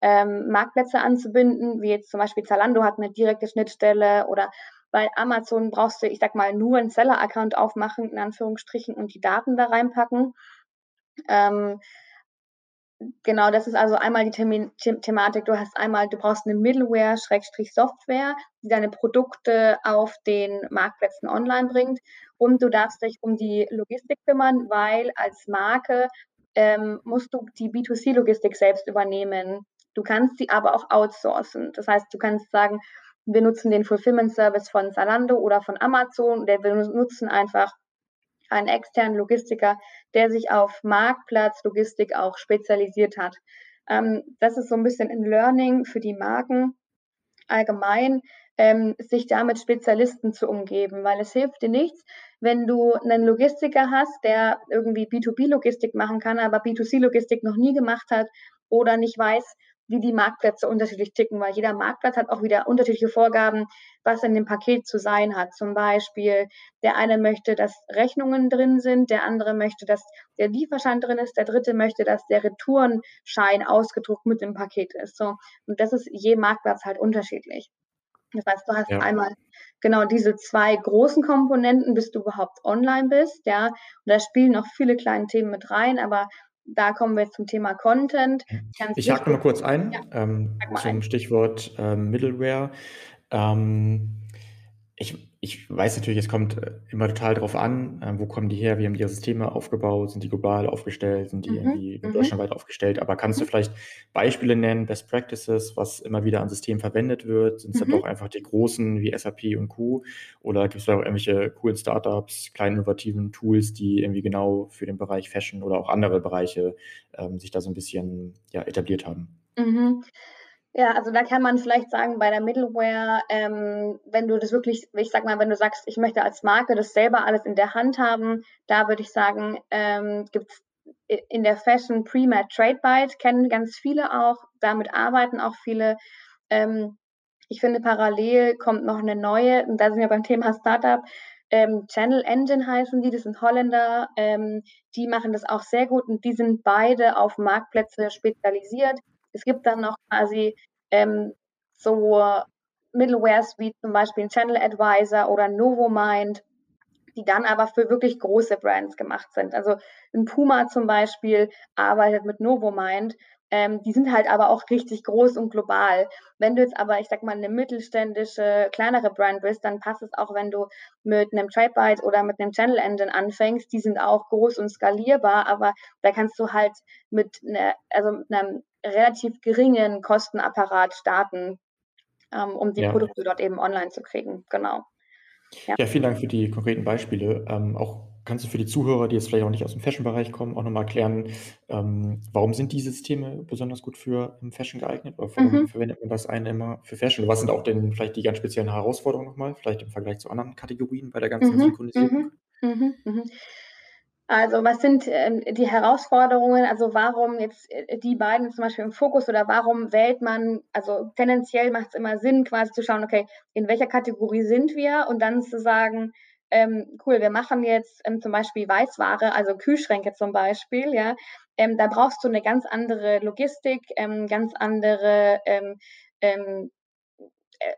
ähm, Marktplätze anzubinden, wie jetzt zum Beispiel Zalando hat eine direkte Schnittstelle oder bei Amazon brauchst du, ich sag mal, nur einen Seller-Account aufmachen, in Anführungsstrichen, und die Daten da reinpacken. Ähm, genau, das ist also einmal die Themi The Thematik. Du hast einmal, du brauchst eine Middleware, Schrägstrich Software, die deine Produkte auf den Marktplätzen online bringt. Und du darfst dich um die Logistik kümmern, weil als Marke ähm, musst du die B2C-Logistik selbst übernehmen. Du kannst sie aber auch outsourcen. Das heißt, du kannst sagen, wir nutzen den Fulfillment Service von Zalando oder von Amazon. Der wir nutzen einfach einen externen Logistiker, der sich auf Marktplatzlogistik auch spezialisiert hat. Ähm, das ist so ein bisschen ein Learning für die Marken allgemein, ähm, sich damit Spezialisten zu umgeben, weil es hilft dir nichts, wenn du einen Logistiker hast, der irgendwie B2B-Logistik machen kann, aber B2C-Logistik noch nie gemacht hat oder nicht weiß, wie die Marktplätze unterschiedlich ticken, weil jeder Marktplatz hat auch wieder unterschiedliche Vorgaben, was in dem Paket zu sein hat. Zum Beispiel, der eine möchte, dass Rechnungen drin sind, der andere möchte, dass der Lieferschein drin ist, der dritte möchte, dass der Retourenschein ausgedruckt mit dem Paket ist. So. Und das ist je Marktplatz halt unterschiedlich. Das heißt, du hast ja. einmal genau diese zwei großen Komponenten, bis du überhaupt online bist, ja. Und da spielen noch viele kleine Themen mit rein, aber da kommen wir zum Thema Content. Ganz ich hake mal kurz ein ja, ähm, zum ein. Stichwort ähm, Middleware. Ähm, ich ich weiß natürlich, es kommt äh, immer total drauf an, äh, wo kommen die her, wie haben die ihre Systeme aufgebaut, sind die global aufgestellt, sind die mhm. irgendwie mhm. deutschlandweit aufgestellt, aber kannst du mhm. vielleicht Beispiele nennen, Best Practices, was immer wieder an Systemen verwendet wird? Sind es mhm. dann doch einfach die großen wie SAP und Q oder gibt es da auch irgendwelche coolen Startups, kleinen innovativen Tools, die irgendwie genau für den Bereich Fashion oder auch andere Bereiche ähm, sich da so ein bisschen ja, etabliert haben? Ja, also da kann man vielleicht sagen, bei der Middleware, ähm, wenn du das wirklich, ich sag mal, wenn du sagst, ich möchte als Marke das selber alles in der Hand haben, da würde ich sagen, ähm, gibt es in der Fashion Pre-Med Trade Byte, kennen ganz viele auch, damit arbeiten auch viele. Ähm, ich finde, parallel kommt noch eine neue, und da sind wir beim Thema Startup, ähm, Channel Engine heißen die, das sind Holländer, ähm, die machen das auch sehr gut und die sind beide auf Marktplätze spezialisiert. Es gibt dann noch quasi ähm, so Middlewares wie zum Beispiel Channel Advisor oder Novomind, die dann aber für wirklich große Brands gemacht sind. Also ein Puma zum Beispiel arbeitet mit Novomind. Ähm, die sind halt aber auch richtig groß und global. Wenn du jetzt aber, ich sag mal, eine mittelständische, kleinere Brand bist, dann passt es auch, wenn du mit einem TradeByte oder mit einem Channel Engine anfängst. Die sind auch groß und skalierbar, aber da kannst du halt mit, ne, also mit einem relativ geringen Kostenapparat starten, ähm, um die ja. Produkte dort eben online zu kriegen. Genau. Ja. ja, vielen Dank für die konkreten Beispiele. Ähm, auch kannst du für die Zuhörer, die jetzt vielleicht auch nicht aus dem Fashion-Bereich kommen, auch nochmal erklären, ähm, warum sind diese Systeme besonders gut für Fashion geeignet? Oder warum mhm. verwendet man das eine immer für Fashion? Was sind auch denn vielleicht die ganz speziellen Herausforderungen nochmal, vielleicht im Vergleich zu anderen Kategorien bei der ganzen mhm. Synchronisierung? Mhm. mhm. Also was sind ähm, die Herausforderungen? Also warum jetzt äh, die beiden zum Beispiel im Fokus oder warum wählt man, also tendenziell macht es immer Sinn, quasi zu schauen, okay, in welcher Kategorie sind wir und dann zu sagen, ähm, cool, wir machen jetzt ähm, zum Beispiel Weißware, also Kühlschränke zum Beispiel, ja, ähm, da brauchst du eine ganz andere Logistik, ähm, ganz andere ähm, ähm, äh,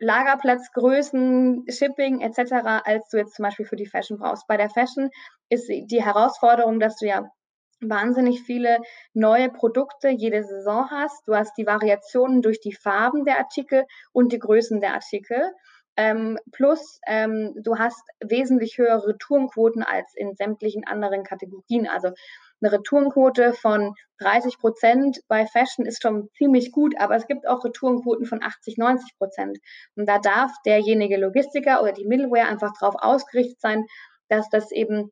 Lagerplatzgrößen, Shipping etc., als du jetzt zum Beispiel für die Fashion brauchst. Bei der Fashion ist die Herausforderung, dass du ja wahnsinnig viele neue Produkte jede Saison hast. Du hast die Variationen durch die Farben der Artikel und die Größen der Artikel. Ähm, plus ähm, du hast wesentlich höhere Retourenquoten als in sämtlichen anderen Kategorien. Also eine Retourenquote von 30 Prozent bei Fashion ist schon ziemlich gut, aber es gibt auch Retourenquoten von 80, 90 Prozent. Und da darf derjenige Logistiker oder die Middleware einfach darauf ausgerichtet sein, dass das eben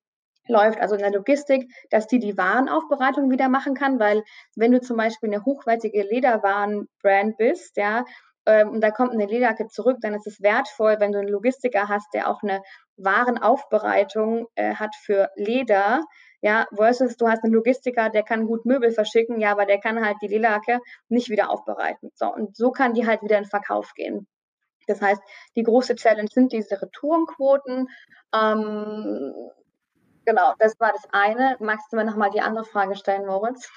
läuft, also in der Logistik, dass die die Warenaufbereitung wieder machen kann, weil wenn du zum Beispiel eine hochwertige Lederwarenbrand bist, ja, ähm, und da kommt eine Lederjacke zurück, dann ist es wertvoll, wenn du einen Logistiker hast, der auch eine Warenaufbereitung äh, hat für Leder, ja, versus du hast einen Logistiker, der kann gut Möbel verschicken, ja, aber der kann halt die Lederjacke nicht wieder aufbereiten. So, und so kann die halt wieder in Verkauf gehen. Das heißt, die große Challenge sind diese Retourenquoten. Ähm, genau, das war das eine. Magst du mir nochmal die andere Frage stellen, Moritz?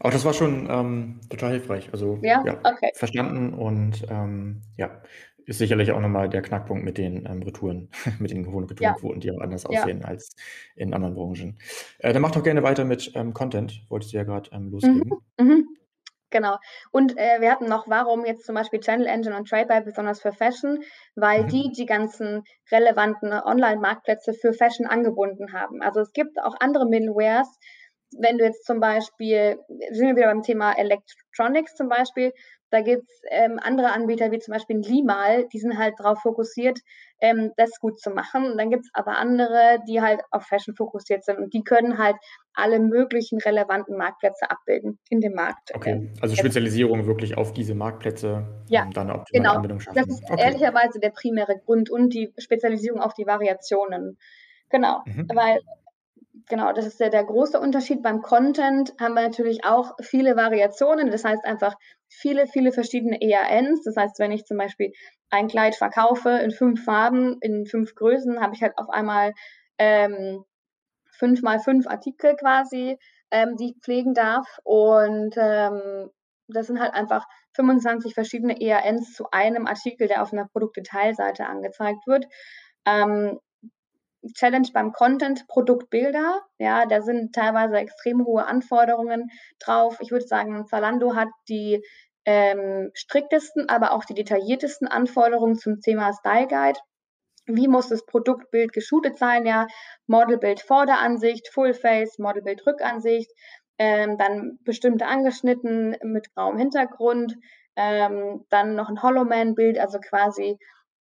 Auch das war schon ähm, total hilfreich. Also ja, ja okay. verstanden und ähm, ja, ist sicherlich auch nochmal der Knackpunkt mit den ähm, Retouren, mit den hohen Retourenquoten, ja. die auch anders ja. aussehen als in anderen Branchen. Äh, dann mach doch gerne weiter mit ähm, Content, wolltest du ja gerade ähm, loslegen. Mhm. Mhm. Genau. Und äh, wir hatten noch, warum jetzt zum Beispiel Channel Engine und TradeBuy besonders für Fashion, weil mhm. die die ganzen relevanten Online-Marktplätze für Fashion angebunden haben. Also es gibt auch andere Middlewares, wenn du jetzt zum Beispiel, sind wir wieder beim Thema Electronics zum Beispiel, da gibt es ähm, andere Anbieter wie zum Beispiel Limal, die sind halt darauf fokussiert, ähm, das gut zu machen. Und dann gibt es aber andere, die halt auf Fashion fokussiert sind und die können halt alle möglichen relevanten Marktplätze abbilden in dem Markt. Okay, also Spezialisierung wirklich auf diese Marktplätze, ja, dann eine optimale genau. Anbindung schaffen. Das ist okay. ehrlicherweise der primäre Grund und die Spezialisierung auf die Variationen. Genau, mhm. weil genau, das ist der, der große Unterschied. Beim Content haben wir natürlich auch viele Variationen. Das heißt einfach viele, viele verschiedene EANs. Das heißt, wenn ich zum Beispiel ein Kleid verkaufe in fünf Farben, in fünf Größen, habe ich halt auf einmal ähm, fünf mal fünf Artikel quasi, ähm, die ich pflegen darf. Und ähm, das sind halt einfach 25 verschiedene EANs zu einem Artikel, der auf einer Produktdetailseite angezeigt wird. Ähm, Challenge beim Content, Produktbilder. Ja, da sind teilweise extrem hohe Anforderungen drauf. Ich würde sagen, Zalando hat die ähm, striktesten, aber auch die detailliertesten Anforderungen zum Thema Style Guide. Wie muss das Produktbild geshootet sein? Ja, Modelbild Vorderansicht, Full Face, Modelbild Rückansicht, ähm, dann bestimmte angeschnitten mit grauem Hintergrund, ähm, dann noch ein Hollowman-Bild, also quasi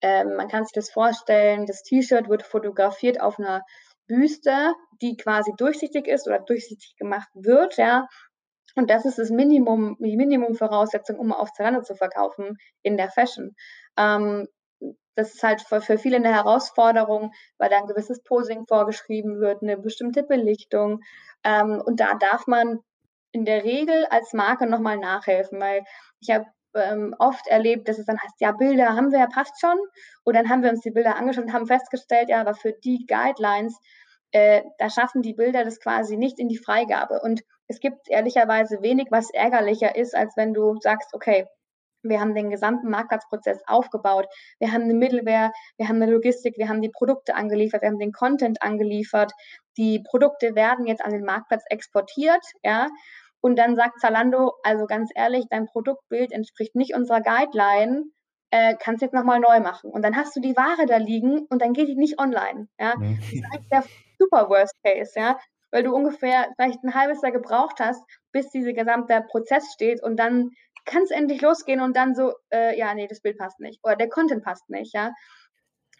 ähm, man kann sich das vorstellen, das T-Shirt wird fotografiert auf einer Büste, die quasi durchsichtig ist oder durchsichtig gemacht wird, ja. Und das ist das Minimum, die Minimumvoraussetzung, um auf Zalando zu verkaufen in der Fashion. Ähm, das ist halt für, für viele eine Herausforderung, weil da ein gewisses Posing vorgeschrieben wird, eine bestimmte Belichtung. Ähm, und da darf man in der Regel als Marke nochmal nachhelfen, weil ich habe ähm, oft erlebt, dass es dann heißt, ja, Bilder haben wir ja, passt schon. Und dann haben wir uns die Bilder angeschaut und haben festgestellt, ja, aber für die Guidelines, äh, da schaffen die Bilder das quasi nicht in die Freigabe. Und es gibt ehrlicherweise wenig, was ärgerlicher ist, als wenn du sagst, okay, wir haben den gesamten Marktplatzprozess aufgebaut. Wir haben eine Middleware, wir haben eine Logistik, wir haben die Produkte angeliefert, wir haben den Content angeliefert. Die Produkte werden jetzt an den Marktplatz exportiert, ja. Und dann sagt Zalando, also ganz ehrlich, dein Produktbild entspricht nicht unserer Guideline, äh, kannst jetzt nochmal neu machen. Und dann hast du die Ware da liegen und dann geht die nicht online. Ja? Mhm. Das ist eigentlich der super Worst Case, ja. Weil du ungefähr vielleicht ein halbes Jahr gebraucht hast, bis dieser gesamte Prozess steht und dann kann es endlich losgehen und dann so, äh, ja, nee, das Bild passt nicht oder der Content passt nicht, ja.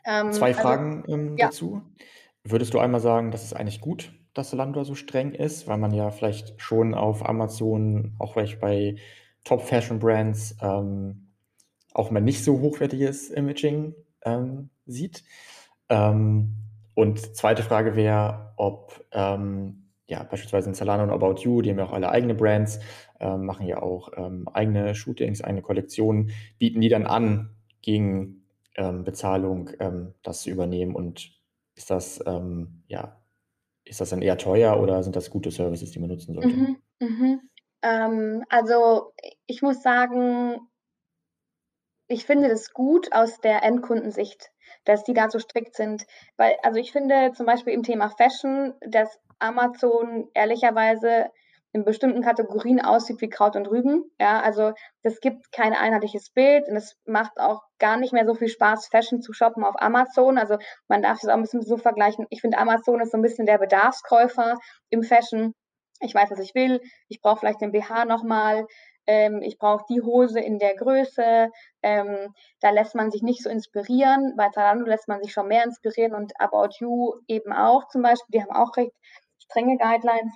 Ähm, Zwei also, Fragen ähm, ja. dazu. Würdest du einmal sagen, das ist eigentlich gut, dass Zalando so streng ist, weil man ja vielleicht schon auf Amazon, auch vielleicht bei Top-Fashion-Brands, ähm, auch mal nicht so hochwertiges Imaging ähm, sieht. Ähm, und zweite Frage wäre, ob ähm, ja beispielsweise in Zalando und About You, die haben ja auch alle eigene Brands, ähm, machen ja auch ähm, eigene Shootings, eigene Kollektionen, bieten die dann an, gegen Bezahlung das zu übernehmen und ist das ja ist das dann eher teuer oder sind das gute Services, die man nutzen sollte? Mhm, mhm. Ähm, also ich muss sagen, ich finde das gut aus der Endkundensicht, dass die da so strikt sind. Weil, also ich finde zum Beispiel im Thema Fashion, dass Amazon ehrlicherweise in bestimmten Kategorien aussieht wie Kraut und Rüben. Ja, also das gibt kein einheitliches Bild und es macht auch gar nicht mehr so viel Spaß, Fashion zu shoppen auf Amazon. Also man darf es auch ein bisschen so vergleichen. Ich finde, Amazon ist so ein bisschen der Bedarfskäufer im Fashion. Ich weiß, was ich will. Ich brauche vielleicht den BH nochmal. Ähm, ich brauche die Hose in der Größe. Ähm, da lässt man sich nicht so inspirieren. Bei Zalando lässt man sich schon mehr inspirieren und About You eben auch zum Beispiel. Die haben auch recht strenge Guidelines.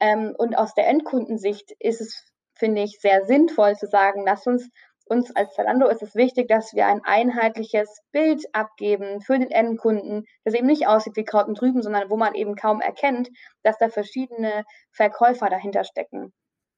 Ähm, und aus der Endkundensicht ist es, finde ich, sehr sinnvoll zu sagen, lass uns uns als Zalando ist es wichtig, dass wir ein einheitliches Bild abgeben für den Endkunden, das eben nicht aussieht wie Kraut und Rüben, sondern wo man eben kaum erkennt, dass da verschiedene Verkäufer dahinter stecken.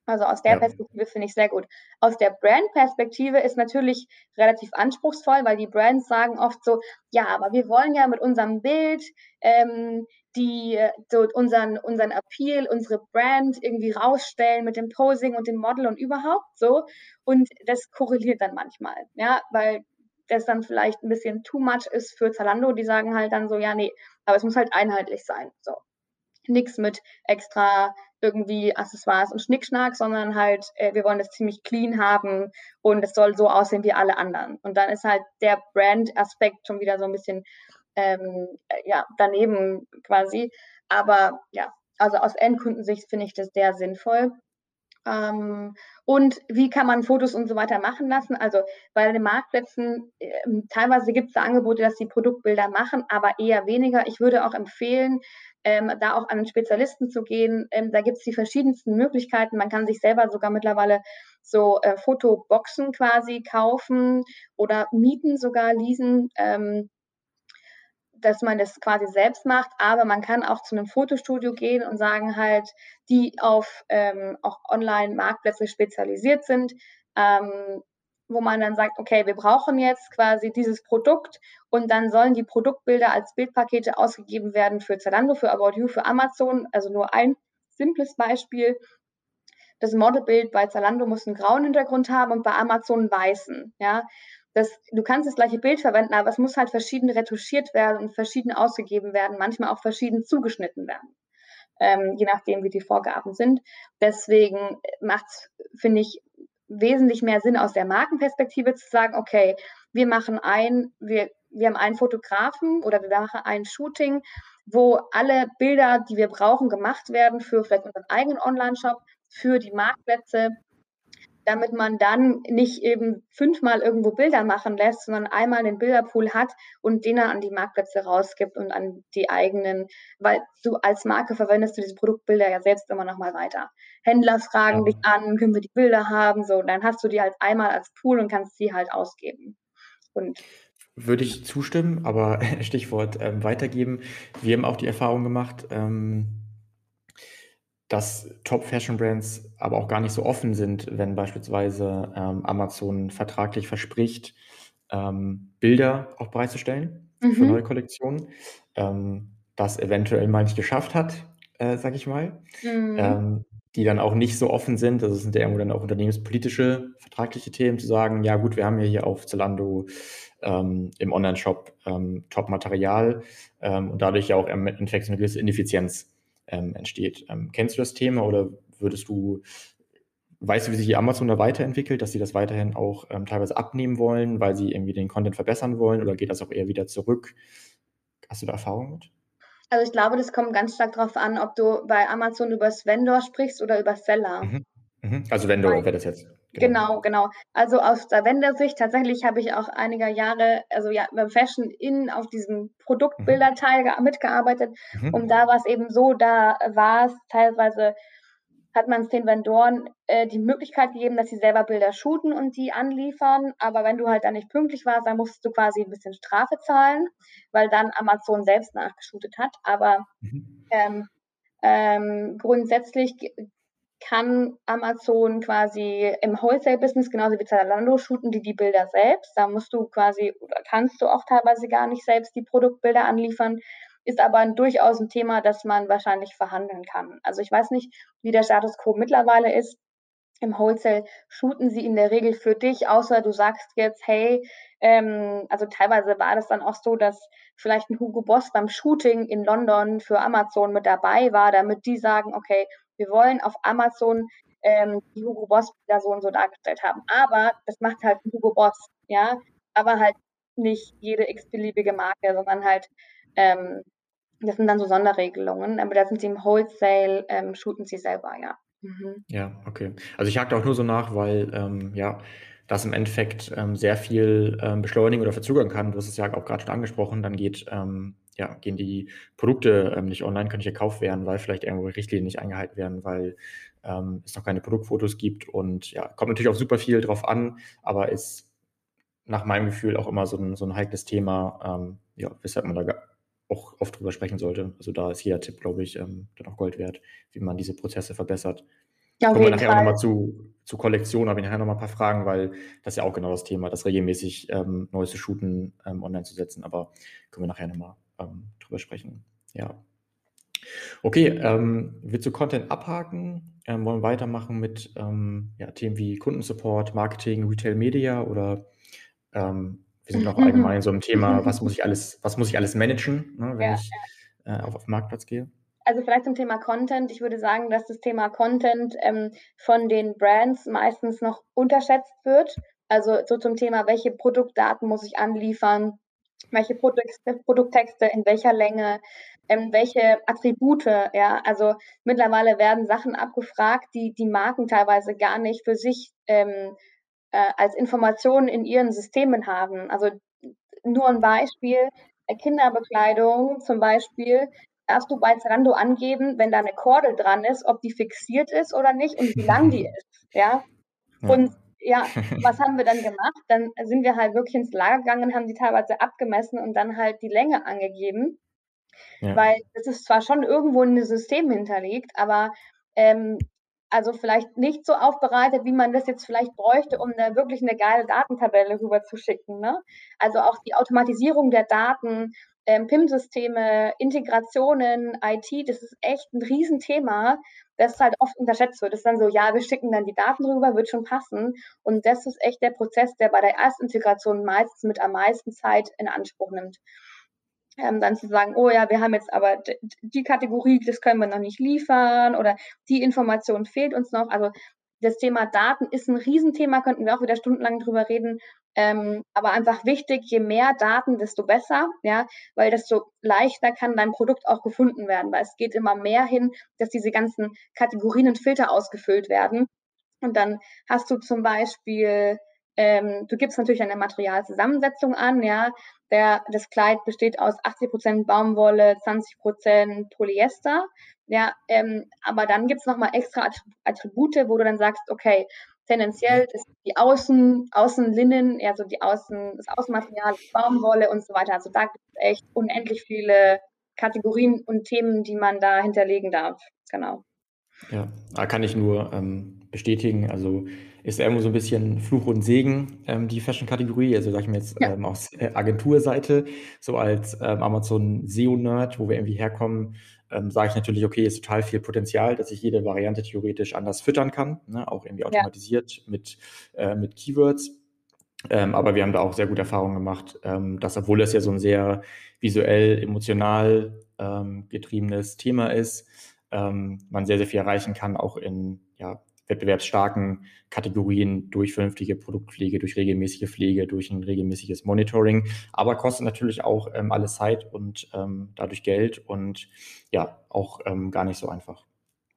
Also aus der ja. Perspektive finde ich sehr gut. Aus der Brand-Perspektive ist natürlich relativ anspruchsvoll, weil die Brands sagen oft so, ja, aber wir wollen ja mit unserem Bild ähm, die so unseren, unseren Appeal, unsere Brand irgendwie rausstellen mit dem Posing und dem Model und überhaupt so. Und das korreliert dann manchmal, ja, weil das dann vielleicht ein bisschen too much ist für Zalando. Die sagen halt dann so, ja, nee, aber es muss halt einheitlich sein. So. Nichts mit extra irgendwie Accessoires und Schnickschnack, sondern halt, äh, wir wollen das ziemlich clean haben und es soll so aussehen wie alle anderen. Und dann ist halt der Brand-Aspekt schon wieder so ein bisschen ähm, ja, daneben quasi. Aber ja, also aus Endkundensicht finde ich das sehr sinnvoll. Ähm, und wie kann man Fotos und so weiter machen lassen? Also bei den Marktplätzen, äh, teilweise gibt es da Angebote, dass sie Produktbilder machen, aber eher weniger. Ich würde auch empfehlen, ähm, da auch an einen Spezialisten zu gehen. Ähm, da gibt es die verschiedensten Möglichkeiten. Man kann sich selber sogar mittlerweile so äh, Fotoboxen quasi kaufen oder mieten, sogar leasen. Ähm, dass man das quasi selbst macht, aber man kann auch zu einem Fotostudio gehen und sagen halt, die auf ähm, auch Online-Marktplätze spezialisiert sind, ähm, wo man dann sagt, okay, wir brauchen jetzt quasi dieses Produkt und dann sollen die Produktbilder als Bildpakete ausgegeben werden für Zalando, für About You, für Amazon. Also nur ein simples Beispiel. Das Modelbild bei Zalando muss einen grauen Hintergrund haben und bei Amazon einen weißen. Ja, das, du kannst das gleiche Bild verwenden, aber es muss halt verschieden retuschiert werden und verschieden ausgegeben werden, manchmal auch verschieden zugeschnitten werden, ähm, je nachdem, wie die Vorgaben sind. Deswegen macht es, finde ich, wesentlich mehr Sinn aus der Markenperspektive zu sagen, okay, wir machen ein, wir, wir haben einen Fotografen oder wir machen ein Shooting, wo alle Bilder, die wir brauchen, gemacht werden für vielleicht unseren eigenen Online-Shop, für die Marktplätze, damit man dann nicht eben fünfmal irgendwo Bilder machen lässt, sondern einmal den Bilderpool hat und den dann an die Marktplätze rausgibt und an die eigenen, weil du als Marke verwendest du diese Produktbilder ja selbst immer noch mal weiter. Händler fragen ja. dich an, können wir die Bilder haben, so, dann hast du die halt einmal als Pool und kannst sie halt ausgeben. Und würde ich zustimmen, aber Stichwort ähm, weitergeben. Wir haben auch die Erfahrung gemacht, ähm, dass Top-Fashion-Brands aber auch gar nicht so offen sind, wenn beispielsweise ähm, Amazon vertraglich verspricht, ähm, Bilder auch bereitzustellen mhm. für neue Kollektionen, ähm, das eventuell mal nicht geschafft hat, äh, sag ich mal, mhm. Ähm, die dann auch nicht so offen sind. Also es sind ja irgendwo dann auch unternehmenspolitische, vertragliche Themen, zu sagen, ja gut, wir haben ja hier auf Zalando ähm, im Online-Shop ähm, Top-Material und dadurch ja auch im Endeffekt eine gewisse Ineffizienz ähm, entsteht. Ähm, kennst du das Thema oder würdest du, weißt du, wie sich die Amazon da weiterentwickelt, dass sie das weiterhin auch ähm, teilweise abnehmen wollen, weil sie irgendwie den Content verbessern wollen oder geht das auch eher wieder zurück? Hast du da Erfahrung mit? Also ich glaube, das kommt ganz stark darauf an, ob du bei Amazon über das Vendor sprichst oder über Seller. Mhm. Mhm. Also Vendor wäre das jetzt. Genau. genau, genau. Also aus der Vendor-Sicht, tatsächlich habe ich auch einige Jahre, also ja, beim Fashion in auf diesem Produktbilderteil mhm. mitgearbeitet. Mhm. Und da war es eben so, da war es teilweise, hat man es den Vendoren äh, die Möglichkeit gegeben, dass sie selber Bilder shooten und die anliefern. Aber wenn du halt dann nicht pünktlich warst, dann musstest du quasi ein bisschen Strafe zahlen, weil dann Amazon selbst nachgeshootet hat. Aber mhm. ähm, ähm, grundsätzlich kann Amazon quasi im Wholesale-Business genauso wie Zalando shooten die die Bilder selbst. Da musst du quasi oder kannst du auch teilweise gar nicht selbst die Produktbilder anliefern. Ist aber durchaus ein Thema, das man wahrscheinlich verhandeln kann. Also ich weiß nicht, wie der Status quo mittlerweile ist. Im Wholesale shooten sie in der Regel für dich, außer du sagst jetzt, hey, ähm, also teilweise war das dann auch so, dass vielleicht ein Hugo Boss beim Shooting in London für Amazon mit dabei war, damit die sagen, okay, wir wollen auf Amazon ähm, die Hugo Boss Bilder so und so dargestellt haben. Aber das macht halt Hugo Boss, ja, aber halt nicht jede x-beliebige Marke, sondern halt, ähm, das sind dann so Sonderregelungen, aber da sind sie im Wholesale, ähm, shooten sie selber, ja. Mhm. Ja, okay. Also ich hake auch nur so nach, weil ähm, ja, das im Endeffekt ähm, sehr viel ähm, beschleunigen oder verzögern kann. Du hast es ja auch gerade schon angesprochen, dann geht ähm, ja, gehen die Produkte ähm, nicht online, können nicht gekauft werden, weil vielleicht irgendwo Richtlinien nicht eingehalten werden, weil ähm, es noch keine Produktfotos gibt. Und ja, kommt natürlich auch super viel drauf an, aber ist nach meinem Gefühl auch immer so ein, so ein heikles Thema, ähm, ja, weshalb man da auch oft drüber sprechen sollte. Also da ist jeder Tipp, glaube ich, ähm, dann auch Gold wert, wie man diese Prozesse verbessert. Ja, Kommen wir nachher Fall. auch nochmal zu, zu Kollektion, habe ich nachher nochmal ein paar Fragen, weil das ist ja auch genau das Thema, das regelmäßig ähm, neueste Shooten ähm, online zu setzen, aber können wir nachher nochmal ähm, drüber sprechen. Ja. Okay, ähm, willst du Content abhaken? Ähm, wollen wir weitermachen mit ähm, ja, Themen wie Kundensupport, Marketing, Retail Media oder ähm, wir sind noch allgemein so im Thema, was muss ich alles, was muss ich alles managen, ne, wenn ja, ich äh, auf, auf den Marktplatz gehe? Also vielleicht zum Thema Content. Ich würde sagen, dass das Thema Content ähm, von den Brands meistens noch unterschätzt wird. Also so zum Thema, welche Produktdaten muss ich anliefern, welche Produkte, Produkttexte in welcher Länge, ähm, welche Attribute, ja, also mittlerweile werden Sachen abgefragt, die die Marken teilweise gar nicht für sich ähm, äh, als Informationen in ihren Systemen haben. Also nur ein Beispiel, äh, Kinderbekleidung zum Beispiel, darfst du bei Zalando angeben, wenn da eine Kordel dran ist, ob die fixiert ist oder nicht und wie lang die ist, ja. ja. Und ja, was haben wir dann gemacht? Dann sind wir halt wirklich ins Lager gegangen, haben die teilweise abgemessen und dann halt die Länge angegeben. Ja. Weil das ist zwar schon irgendwo in ein System hinterlegt, aber ähm, also vielleicht nicht so aufbereitet, wie man das jetzt vielleicht bräuchte, um da wirklich eine geile Datentabelle rüber zu schicken. Ne? Also auch die Automatisierung der Daten, ähm, PIM-Systeme, Integrationen, IT, das ist echt ein Riesenthema, das halt oft unterschätzt wird. Das ist dann so, ja, wir schicken dann die Daten rüber, wird schon passen. Und das ist echt der Prozess, der bei der Erstintegration meistens mit am meisten Zeit in Anspruch nimmt ähm, dann zu sagen, oh ja, wir haben jetzt aber die Kategorie, das können wir noch nicht liefern oder die Information fehlt uns noch. Also das Thema Daten ist ein Riesenthema, könnten wir auch wieder stundenlang drüber reden. Ähm, aber einfach wichtig, je mehr Daten, desto besser, ja, weil desto leichter kann dein Produkt auch gefunden werden, weil es geht immer mehr hin, dass diese ganzen Kategorien und Filter ausgefüllt werden. Und dann hast du zum Beispiel ähm, du gibst natürlich eine Materialzusammensetzung an, ja. Der, das Kleid besteht aus 80 Prozent Baumwolle, 20 Prozent Polyester, ja. Ähm, aber dann gibt's noch mal extra Attribute, wo du dann sagst, okay, tendenziell ist die Außen, Außenlinnen, also die Außen, das Außenmaterial, Baumwolle und so weiter. Also da gibt es echt unendlich viele Kategorien und Themen, die man da hinterlegen darf. Genau. Ja, da kann ich nur ähm, bestätigen. Also ist irgendwo so ein bisschen Fluch und Segen, ähm, die Fashion-Kategorie. Also sage ich mir jetzt ja. ähm, aus äh, Agenturseite, so als ähm, Amazon SEO-Nerd, wo wir irgendwie herkommen, ähm, sage ich natürlich, okay, ist total viel Potenzial, dass ich jede Variante theoretisch anders füttern kann, ne? auch irgendwie automatisiert ja. mit, äh, mit Keywords. Ähm, aber wir haben da auch sehr gute Erfahrungen gemacht, ähm, dass obwohl es ja so ein sehr visuell, emotional getriebenes Thema ist, man sehr, sehr viel erreichen kann, auch in ja, wettbewerbsstarken Kategorien durch vernünftige Produktpflege, durch regelmäßige Pflege, durch ein regelmäßiges Monitoring, aber kostet natürlich auch ähm, alles Zeit und ähm, dadurch Geld und ja, auch ähm, gar nicht so einfach.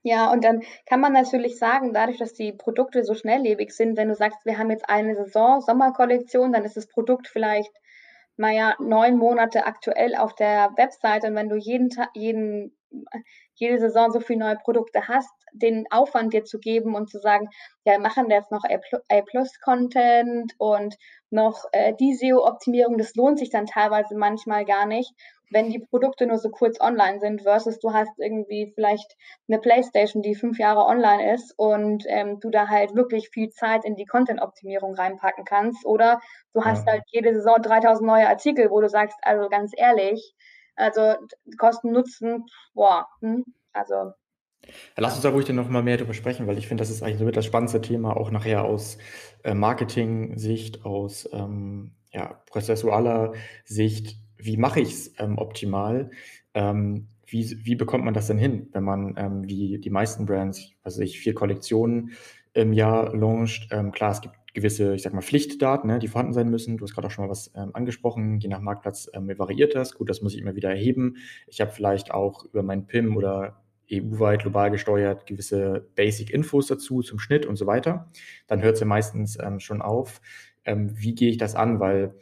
Ja, und dann kann man natürlich sagen, dadurch, dass die Produkte so schnelllebig sind, wenn du sagst, wir haben jetzt eine Saison, Sommerkollektion, dann ist das Produkt vielleicht, naja, neun Monate aktuell auf der Webseite und wenn du jeden Tag, jeden, jede Saison so viele neue Produkte hast, den Aufwand dir zu geben und zu sagen, ja, wir machen jetzt noch A-Plus-Content und noch äh, die SEO-Optimierung, das lohnt sich dann teilweise manchmal gar nicht, wenn die Produkte nur so kurz online sind, versus du hast irgendwie vielleicht eine Playstation, die fünf Jahre online ist und ähm, du da halt wirklich viel Zeit in die Content-Optimierung reinpacken kannst. Oder du hast ja. halt jede Saison 3000 neue Artikel, wo du sagst, also ganz ehrlich, also Kosten Nutzen, boah, hm, also lass uns da ruhig noch mal mehr drüber sprechen, weil ich finde, das ist eigentlich so mit das spannendste Thema, auch nachher aus äh, Marketing-Sicht, aus ähm, ja, prozessualer Sicht. Wie mache ich es ähm, optimal? Ähm, wie, wie bekommt man das denn hin, wenn man ähm, wie die meisten Brands, also ich vier Kollektionen im Jahr launcht? Ähm, klar, es gibt gewisse, ich sag mal, Pflichtdaten, ne, die vorhanden sein müssen. Du hast gerade auch schon mal was ähm, angesprochen. Je nach Marktplatz ähm, variiert das. Gut, das muss ich immer wieder erheben. Ich habe vielleicht auch über meinen PIM oder EU-weit, global gesteuert, gewisse Basic-Infos dazu zum Schnitt und so weiter. Dann hört es ja meistens ähm, schon auf. Ähm, wie gehe ich das an? Weil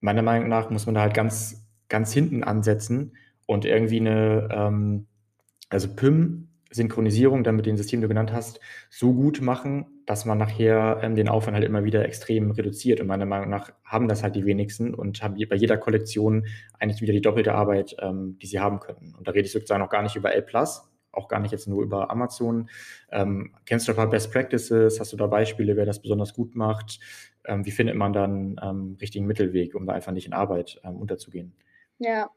meiner Meinung nach muss man da halt ganz, ganz hinten ansetzen und irgendwie eine, ähm, also PIM, Synchronisierung dann mit dem System, du genannt hast, so gut machen, dass man nachher ähm, den Aufwand halt immer wieder extrem reduziert. Und meiner Meinung nach haben das halt die wenigsten und haben bei jeder Kollektion eigentlich wieder die doppelte Arbeit, ähm, die sie haben könnten. Und da rede ich sozusagen noch gar nicht über L auch gar nicht jetzt nur über Amazon. Ähm, kennst du ein paar Best Practices? Hast du da Beispiele, wer das besonders gut macht? Ähm, wie findet man dann ähm, richtigen Mittelweg, um da einfach nicht in Arbeit ähm, unterzugehen? Ja.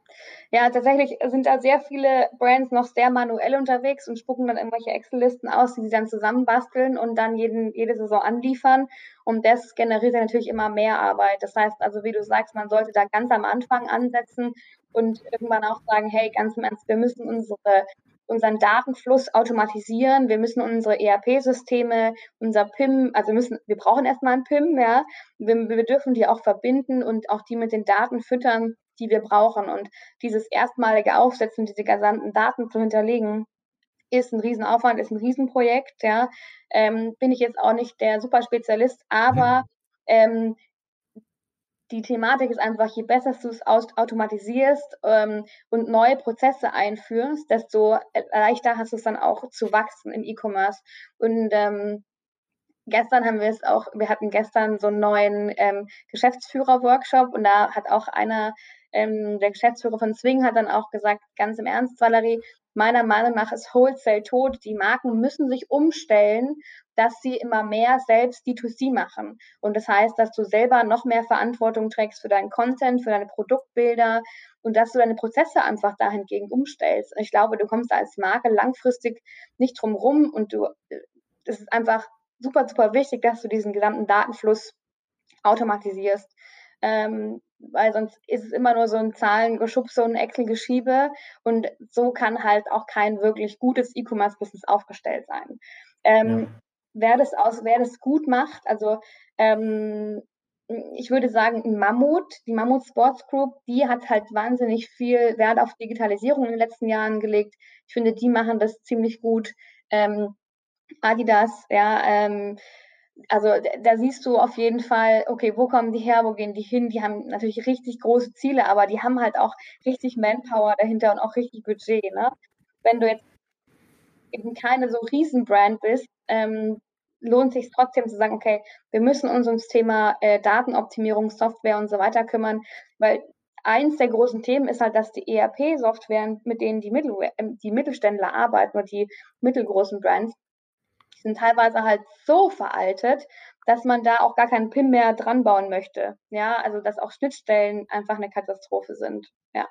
Ja, tatsächlich sind da sehr viele Brands noch sehr manuell unterwegs und spucken dann irgendwelche Excel-Listen aus, die sie dann zusammenbasteln und dann jeden, jede Saison anliefern. Und das generiert dann natürlich immer mehr Arbeit. Das heißt also, wie du sagst, man sollte da ganz am Anfang ansetzen und irgendwann auch sagen, hey, ganz im Ernst, wir müssen unsere unseren Datenfluss automatisieren. Wir müssen unsere ERP-Systeme, unser PIM, also wir müssen, wir brauchen erstmal ein PIM, ja. Wir, wir dürfen die auch verbinden und auch die mit den Daten füttern, die wir brauchen. Und dieses erstmalige Aufsetzen, diese gesamten Daten zu hinterlegen, ist ein Riesenaufwand, ist ein Riesenprojekt, ja. Ähm, bin ich jetzt auch nicht der Superspezialist, aber ähm, die Thematik ist einfach, je besser du es automatisierst ähm, und neue Prozesse einführst, desto leichter hast du es dann auch zu wachsen im E-Commerce. Und ähm, gestern haben wir es auch, wir hatten gestern so einen neuen ähm, Geschäftsführer-Workshop und da hat auch einer, ähm, der Geschäftsführer von Swing hat dann auch gesagt, ganz im Ernst, Valerie, meiner Meinung nach ist Wholesale tot. Die Marken müssen sich umstellen, dass sie immer mehr selbst D2C machen. Und das heißt, dass du selber noch mehr Verantwortung trägst für deinen Content, für deine Produktbilder und dass du deine Prozesse einfach dahingegen umstellst. Ich glaube, du kommst als Marke langfristig nicht drum rum und du, es ist einfach super, super wichtig, dass du diesen gesamten Datenfluss automatisierst. Ähm, weil sonst ist es immer nur so ein Zahlengeschubse und ein Excel-Geschiebe und so kann halt auch kein wirklich gutes E-Commerce-Business aufgestellt sein. Ähm, ja. Wer das aus, wer das gut macht, also ähm, ich würde sagen, Mammut, die Mammut Sports Group, die hat halt wahnsinnig viel Wert auf Digitalisierung in den letzten Jahren gelegt. Ich finde, die machen das ziemlich gut. Ähm, Adidas, ja, ähm, also da siehst du auf jeden Fall, okay, wo kommen die her, wo gehen die hin? Die haben natürlich richtig große Ziele, aber die haben halt auch richtig Manpower dahinter und auch richtig Budget. Ne? Wenn du jetzt eben keine so Riesenbrand bist, ähm, lohnt sich trotzdem zu sagen, okay, wir müssen uns ums Thema äh, Datenoptimierung, Software und so weiter kümmern, weil eins der großen Themen ist halt, dass die ERP-Software, mit denen die, Mittel, äh, die Mittelständler arbeiten oder die mittelgroßen Brands, die sind teilweise halt so veraltet, dass man da auch gar keinen PIN mehr dran bauen möchte. Ja, also dass auch Schnittstellen einfach eine Katastrophe sind. Ja.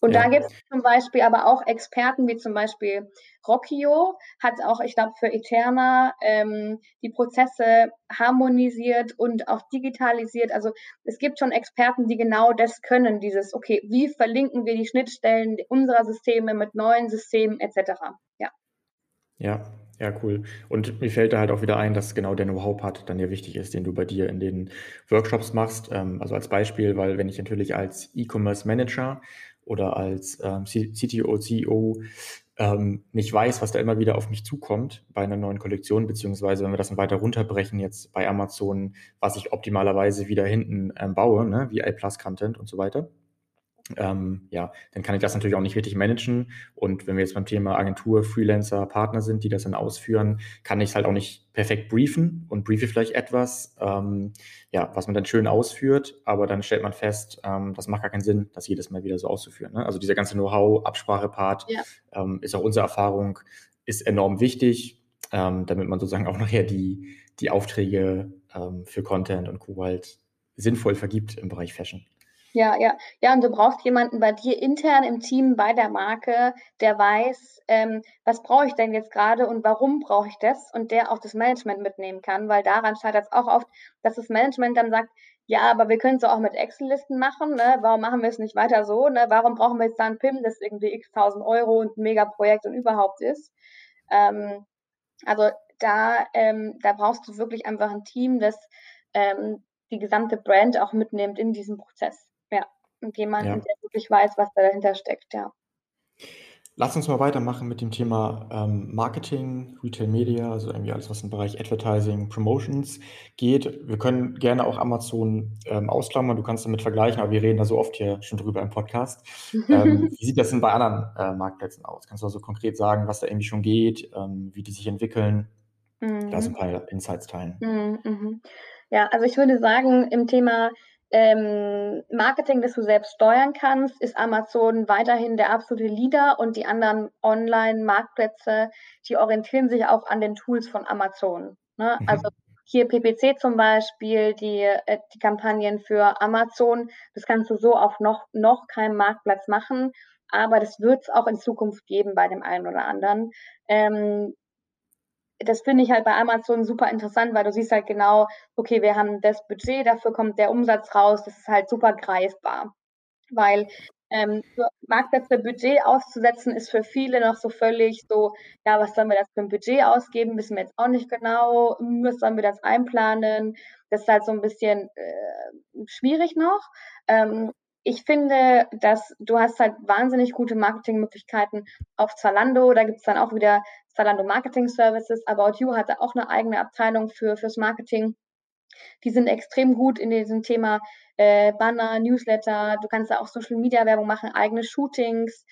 Und ja. da gibt es zum Beispiel aber auch Experten wie zum Beispiel Rockio, hat auch, ich glaube, für Eterna ähm, die Prozesse harmonisiert und auch digitalisiert. Also es gibt schon Experten, die genau das können, dieses, okay, wie verlinken wir die Schnittstellen unserer Systeme mit neuen Systemen etc. Ja. Ja, ja, cool. Und mir fällt da halt auch wieder ein, dass genau der Know-how-Part dann ja wichtig ist, den du bei dir in den Workshops machst. Ähm, also als Beispiel, weil wenn ich natürlich als E-Commerce-Manager oder als ähm, CTO, CEO ähm, nicht weiß, was da immer wieder auf mich zukommt bei einer neuen Kollektion, beziehungsweise wenn wir das dann weiter runterbrechen, jetzt bei Amazon, was ich optimalerweise wieder hinten baue, ne, wie Plus Content und so weiter ähm, ja, dann kann ich das natürlich auch nicht richtig managen. Und wenn wir jetzt beim Thema Agentur, Freelancer, Partner sind, die das dann ausführen, kann ich es halt auch nicht perfekt briefen und briefe vielleicht etwas, ähm, ja, was man dann schön ausführt, aber dann stellt man fest, ähm, das macht gar keinen Sinn, das jedes Mal wieder so auszuführen. Ne? Also dieser ganze Know-how, Absprache-Part ja. Ähm, ist auch unsere Erfahrung, ist enorm wichtig, ähm, damit man sozusagen auch nachher die, die Aufträge ähm, für Content und Co. halt sinnvoll vergibt im Bereich Fashion. Ja, ja. Ja, und du brauchst jemanden bei dir intern im Team, bei der Marke, der weiß, ähm, was brauche ich denn jetzt gerade und warum brauche ich das und der auch das Management mitnehmen kann, weil daran scheitert es auch oft, dass das Management dann sagt, ja, aber wir können es auch mit Excel-Listen machen, ne? warum machen wir es nicht weiter so, ne? warum brauchen wir jetzt da ein PIM, das irgendwie x tausend Euro und ein Megaprojekt und überhaupt ist. Ähm, also da, ähm, da brauchst du wirklich einfach ein Team, das ähm, die gesamte Brand auch mitnimmt in diesem Prozess. Und jemanden, ja. der wirklich weiß, was da dahinter steckt, ja. Lass uns mal weitermachen mit dem Thema ähm, Marketing, Retail Media, also irgendwie alles, was im Bereich Advertising, Promotions geht. Wir können gerne auch Amazon ähm, ausklammern, du kannst damit vergleichen, aber wir reden da so oft hier schon drüber im Podcast. ähm, wie sieht das denn bei anderen äh, Marktplätzen aus? Kannst du also konkret sagen, was da irgendwie schon geht, ähm, wie die sich entwickeln? Mhm. Da so ein paar Insights teilen. Mhm, mhm. Ja, also ich würde sagen, im Thema ähm, Marketing, das du selbst steuern kannst, ist Amazon weiterhin der absolute Leader und die anderen Online-Marktplätze, die orientieren sich auch an den Tools von Amazon. Ne? Mhm. Also hier PPC zum Beispiel, die, äh, die Kampagnen für Amazon, das kannst du so auf noch, noch keinem Marktplatz machen, aber das wird es auch in Zukunft geben bei dem einen oder anderen. Ähm, das finde ich halt bei Amazon super interessant, weil du siehst halt genau, okay, wir haben das Budget, dafür kommt der Umsatz raus, das ist halt super greifbar. Weil ähm, Marktplätze Budget auszusetzen, ist für viele noch so völlig so, ja, was sollen wir das für ein Budget ausgeben, wissen wir jetzt auch nicht genau, was sollen wir das einplanen? Das ist halt so ein bisschen äh, schwierig noch. Ähm, ich finde, dass du hast halt wahnsinnig gute Marketingmöglichkeiten auf Zalando. Da gibt es dann auch wieder Zalando Marketing Services. About You hatte auch eine eigene Abteilung für fürs Marketing. Die sind extrem gut in diesem Thema äh, Banner, Newsletter. Du kannst da auch Social Media Werbung machen, eigene Shootings.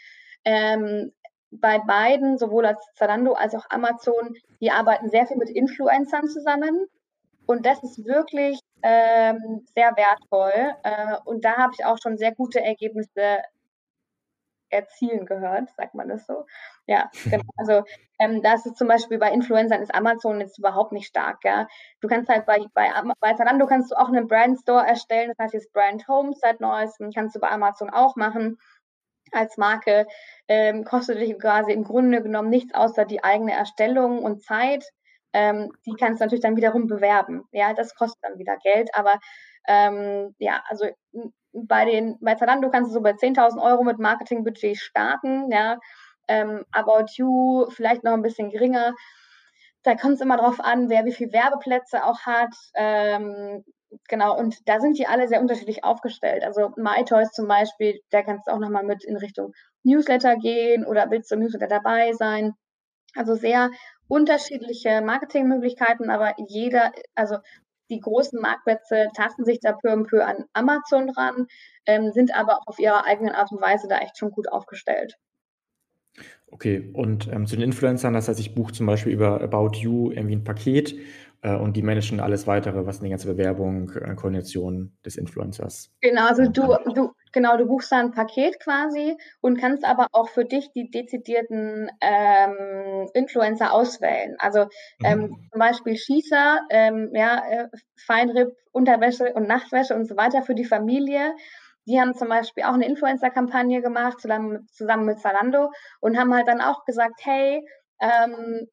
Ähm, bei beiden, sowohl als Zalando als auch Amazon, die arbeiten sehr viel mit Influencern zusammen. Und das ist wirklich ähm, sehr wertvoll. Äh, und da habe ich auch schon sehr gute Ergebnisse erzielen gehört, sagt man das so. Ja, genau. Also ähm, das ist zum Beispiel bei Influencern ist Amazon jetzt überhaupt nicht stark, ja. Du kannst halt bei, bei, bei Zalando kannst du auch einen Brand Store erstellen, das heißt jetzt Brand Home seit neuestem, kannst du bei Amazon auch machen als Marke, ähm, kostet dich quasi im Grunde genommen nichts außer die eigene Erstellung und Zeit. Ähm, die kannst du natürlich dann wiederum bewerben. Ja, das kostet dann wieder Geld, aber ähm, ja, also bei den, bei Zalando kannst du so bei 10.000 Euro mit Marketingbudget starten, ja. Ähm, About You vielleicht noch ein bisschen geringer. Da kommt es immer drauf an, wer wie viele Werbeplätze auch hat. Ähm, genau, und da sind die alle sehr unterschiedlich aufgestellt. Also MyToys zum Beispiel, da kannst du auch nochmal mit in Richtung Newsletter gehen oder willst du im Newsletter dabei sein. Also sehr unterschiedliche Marketingmöglichkeiten, aber jeder, also die großen Marktplätze tasten sich da peu à peu an Amazon ran, ähm, sind aber auf ihre eigenen Art und Weise da echt schon gut aufgestellt. Okay, und ähm, zu den Influencern, das heißt, ich buche zum Beispiel über About You irgendwie ein Paket äh, und die managen alles weitere, was in die ganze Bewerbung, äh, Koordination des Influencers. Genau, also du, du, genau, du buchst da ein Paket quasi und kannst aber auch für dich die dezidierten ähm, Influencer auswählen. Also ähm, mhm. zum Beispiel Schießer, ähm, ja, äh, Feinripp, Unterwäsche und Nachtwäsche und so weiter für die Familie. Die haben zum Beispiel auch eine Influencer-Kampagne gemacht, zusammen, zusammen mit Zalando und haben halt dann auch gesagt, hey, ähm,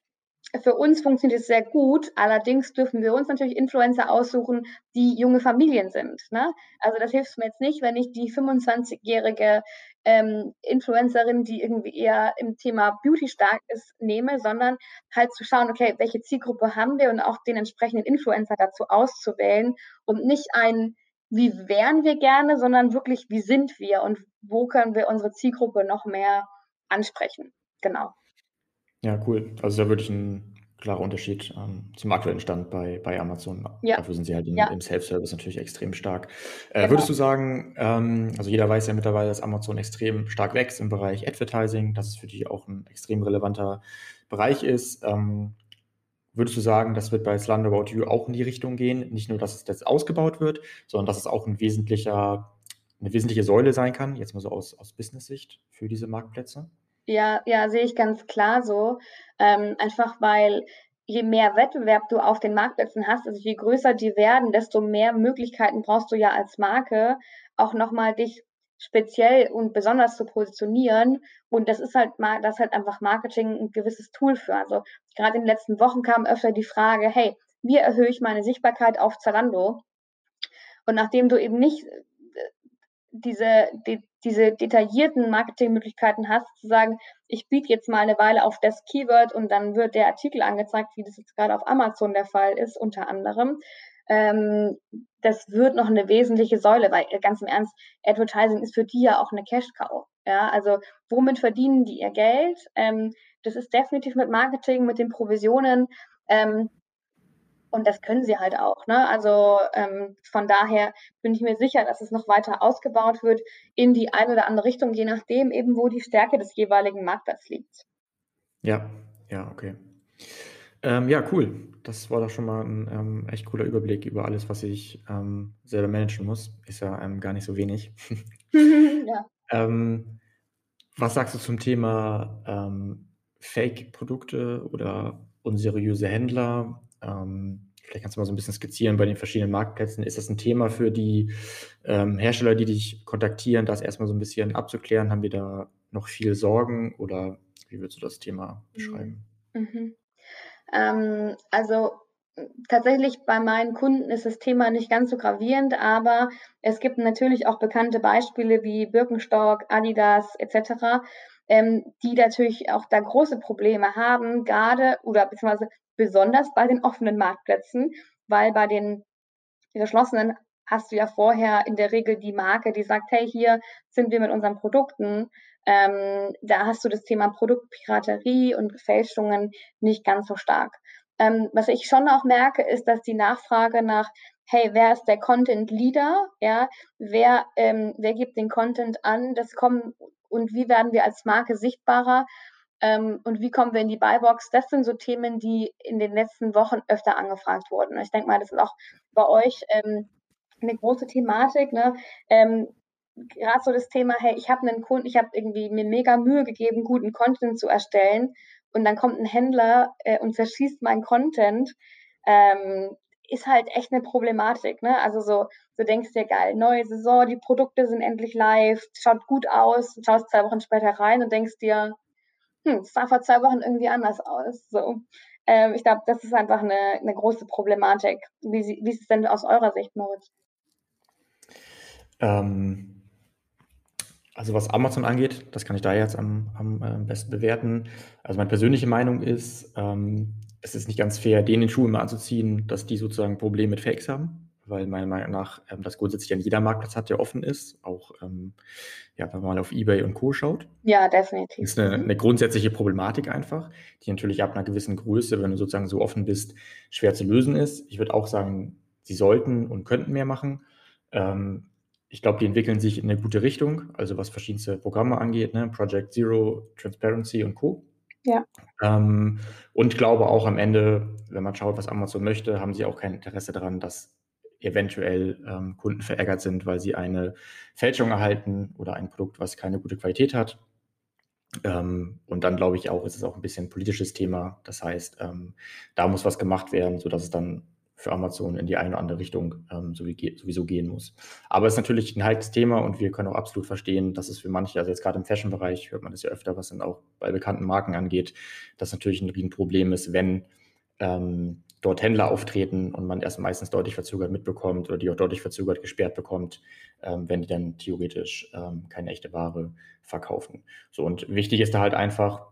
für uns funktioniert es sehr gut. Allerdings dürfen wir uns natürlich Influencer aussuchen, die junge Familien sind. Ne? Also das hilft mir jetzt nicht, wenn ich die 25-jährige ähm, Influencerin, die irgendwie eher im Thema Beauty stark ist, nehme, sondern halt zu schauen, okay, welche Zielgruppe haben wir und auch den entsprechenden Influencer dazu auszuwählen und nicht ein, wie wären wir gerne, sondern wirklich, wie sind wir und wo können wir unsere Zielgruppe noch mehr ansprechen. Genau. Ja, cool. Also da wirklich ein klarer Unterschied ähm, zum aktuellen Stand bei, bei Amazon. Ja. Dafür sind sie halt in, ja. im Self-Service natürlich extrem stark. Äh, genau. Würdest du sagen, ähm, also jeder weiß ja mittlerweile, dass Amazon extrem stark wächst im Bereich Advertising, dass es für die auch ein extrem relevanter Bereich ist. Ähm, würdest du sagen, das wird bei Slender About You auch in die Richtung gehen? Nicht nur, dass es jetzt ausgebaut wird, sondern dass es auch ein wesentlicher, eine wesentliche Säule sein kann, jetzt mal so aus, aus Business-Sicht für diese Marktplätze? Ja, ja, sehe ich ganz klar so. Ähm, einfach weil je mehr Wettbewerb du auf den Marktplätzen hast, also je größer die werden, desto mehr Möglichkeiten brauchst du ja als Marke, auch nochmal dich speziell und besonders zu positionieren. Und das ist halt das ist halt einfach Marketing ein gewisses Tool für. Also gerade in den letzten Wochen kam öfter die Frage, hey, wie erhöhe ich meine Sichtbarkeit auf Zalando? Und nachdem du eben nicht diese, die, diese detaillierten Marketingmöglichkeiten hast, zu sagen, ich biete jetzt mal eine Weile auf das Keyword und dann wird der Artikel angezeigt, wie das jetzt gerade auf Amazon der Fall ist, unter anderem. Ähm, das wird noch eine wesentliche Säule, weil äh, ganz im Ernst, Advertising ist für die ja auch eine Cash-Cow. Ja, also womit verdienen die ihr Geld? Ähm, das ist definitiv mit Marketing, mit den Provisionen. Ähm, und das können sie halt auch. Ne? Also ähm, von daher bin ich mir sicher, dass es noch weiter ausgebaut wird in die eine oder andere Richtung, je nachdem eben, wo die Stärke des jeweiligen Marktplatzes liegt. Ja, ja, okay. Ähm, ja, cool. Das war doch schon mal ein ähm, echt cooler Überblick über alles, was ich ähm, selber managen muss. Ist ja ähm, gar nicht so wenig. ja. Ähm, was sagst du zum Thema Fake-Produkte oder unseriöse Händler? Ähm, vielleicht kannst du mal so ein bisschen skizzieren bei den verschiedenen Marktplätzen. Ist das ein Thema für die ähm, Hersteller, die dich kontaktieren, das erstmal so ein bisschen abzuklären? Haben wir da noch viel Sorgen oder wie würdest du das Thema beschreiben? Mhm. Ähm, also tatsächlich bei meinen Kunden ist das Thema nicht ganz so gravierend, aber es gibt natürlich auch bekannte Beispiele wie Birkenstock, Adidas etc., ähm, die natürlich auch da große Probleme haben, gerade oder beziehungsweise besonders bei den offenen Marktplätzen, weil bei den geschlossenen hast du ja vorher in der Regel die Marke, die sagt, hey, hier sind wir mit unseren Produkten. Ähm, da hast du das Thema Produktpiraterie und Fälschungen nicht ganz so stark. Ähm, was ich schon auch merke, ist, dass die Nachfrage nach, hey, wer ist der Content Leader? Ja, wer, ähm, wer gibt den Content an? Das kommen und wie werden wir als Marke sichtbarer? Ähm, und wie kommen wir in die Buybox? Das sind so Themen, die in den letzten Wochen öfter angefragt wurden. Ich denke mal, das ist auch bei euch ähm, eine große Thematik. Ne? Ähm, Gerade so das Thema, hey, ich habe einen Kunden, ich habe irgendwie mir mega Mühe gegeben, guten Content zu erstellen und dann kommt ein Händler äh, und zerschießt meinen Content. Ähm, ist halt echt eine Problematik. Ne? Also so, so denkst du dir, geil, neue Saison, die Produkte sind endlich live, schaut gut aus, schaust zwei Wochen später rein und denkst dir, hm, es sah vor zwei Wochen irgendwie anders aus. So. Ähm, ich glaube, das ist einfach eine, eine große Problematik. Wie, wie ist es denn aus eurer Sicht, Moritz? Ähm, also was Amazon angeht, das kann ich da jetzt am, am äh, besten bewerten. Also meine persönliche Meinung ist, ähm, es ist nicht ganz fair, denen den Schuh immer anzuziehen, dass die sozusagen Probleme mit Fakes haben, weil meiner Meinung nach ähm, das grundsätzlich an jeder Marktplatz hat, der offen ist, auch ähm, ja, wenn man mal auf Ebay und Co. schaut. Ja, definitiv. Das ist eine, eine, grundsätzliche Problematik einfach, die natürlich ab einer gewissen Größe, wenn du sozusagen so offen bist, schwer zu lösen ist. Ich würde auch sagen, sie sollten und könnten mehr machen. Ähm, ich glaube, die entwickeln sich in eine gute Richtung, also was verschiedenste Programme angeht, ne? Project Zero, Transparency und Co. Ja. Ähm, und glaube auch am Ende, wenn man schaut, was Amazon möchte, haben sie auch kein Interesse daran, dass eventuell ähm, Kunden verärgert sind, weil sie eine Fälschung erhalten oder ein Produkt, was keine gute Qualität hat. Ähm, und dann glaube ich auch, ist es auch ein bisschen ein politisches Thema. Das heißt, ähm, da muss was gemacht werden, sodass es dann für Amazon in die eine oder andere Richtung ähm, sowieso gehen muss. Aber es ist natürlich ein heikles Thema und wir können auch absolut verstehen, dass es für manche, also jetzt gerade im Fashion-Bereich hört man das ja öfter, was dann auch bei bekannten Marken angeht, dass natürlich ein Riesenproblem ist, wenn ähm, dort Händler auftreten und man erst meistens deutlich verzögert mitbekommt oder die auch deutlich verzögert gesperrt bekommt, ähm, wenn die dann theoretisch ähm, keine echte Ware verkaufen. So und wichtig ist da halt einfach,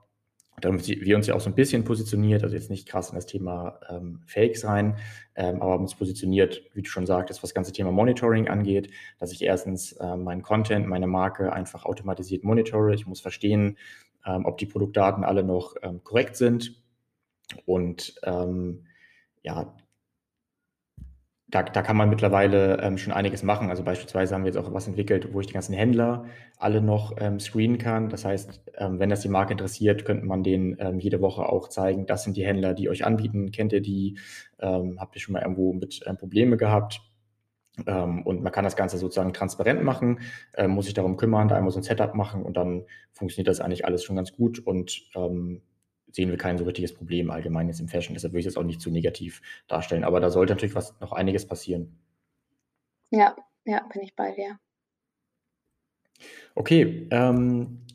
da haben wir uns ja auch so ein bisschen positioniert, also jetzt nicht krass in das Thema ähm, Fakes rein, ähm, aber haben uns positioniert, wie du schon sagtest, was das ganze Thema Monitoring angeht, dass ich erstens äh, meinen Content, meine Marke einfach automatisiert monitore. Ich muss verstehen, ähm, ob die Produktdaten alle noch ähm, korrekt sind. Und ähm, ja, da, da kann man mittlerweile ähm, schon einiges machen. Also beispielsweise haben wir jetzt auch was entwickelt, wo ich die ganzen Händler alle noch ähm, screenen kann. Das heißt, ähm, wenn das die Marke interessiert, könnte man denen ähm, jede Woche auch zeigen, das sind die Händler, die euch anbieten. Kennt ihr die? Ähm, habt ihr schon mal irgendwo mit ähm, Probleme gehabt? Ähm, und man kann das Ganze sozusagen transparent machen, muss sich darum kümmern, da einmal so ein Setup machen und dann funktioniert das eigentlich alles schon ganz gut und ähm, sehen wir kein so richtiges Problem allgemein jetzt im Fashion. Deshalb würde ich das auch nicht zu negativ darstellen. Aber da sollte natürlich was, noch einiges passieren. Ja, ja, bin ich bei dir. Okay, ähm,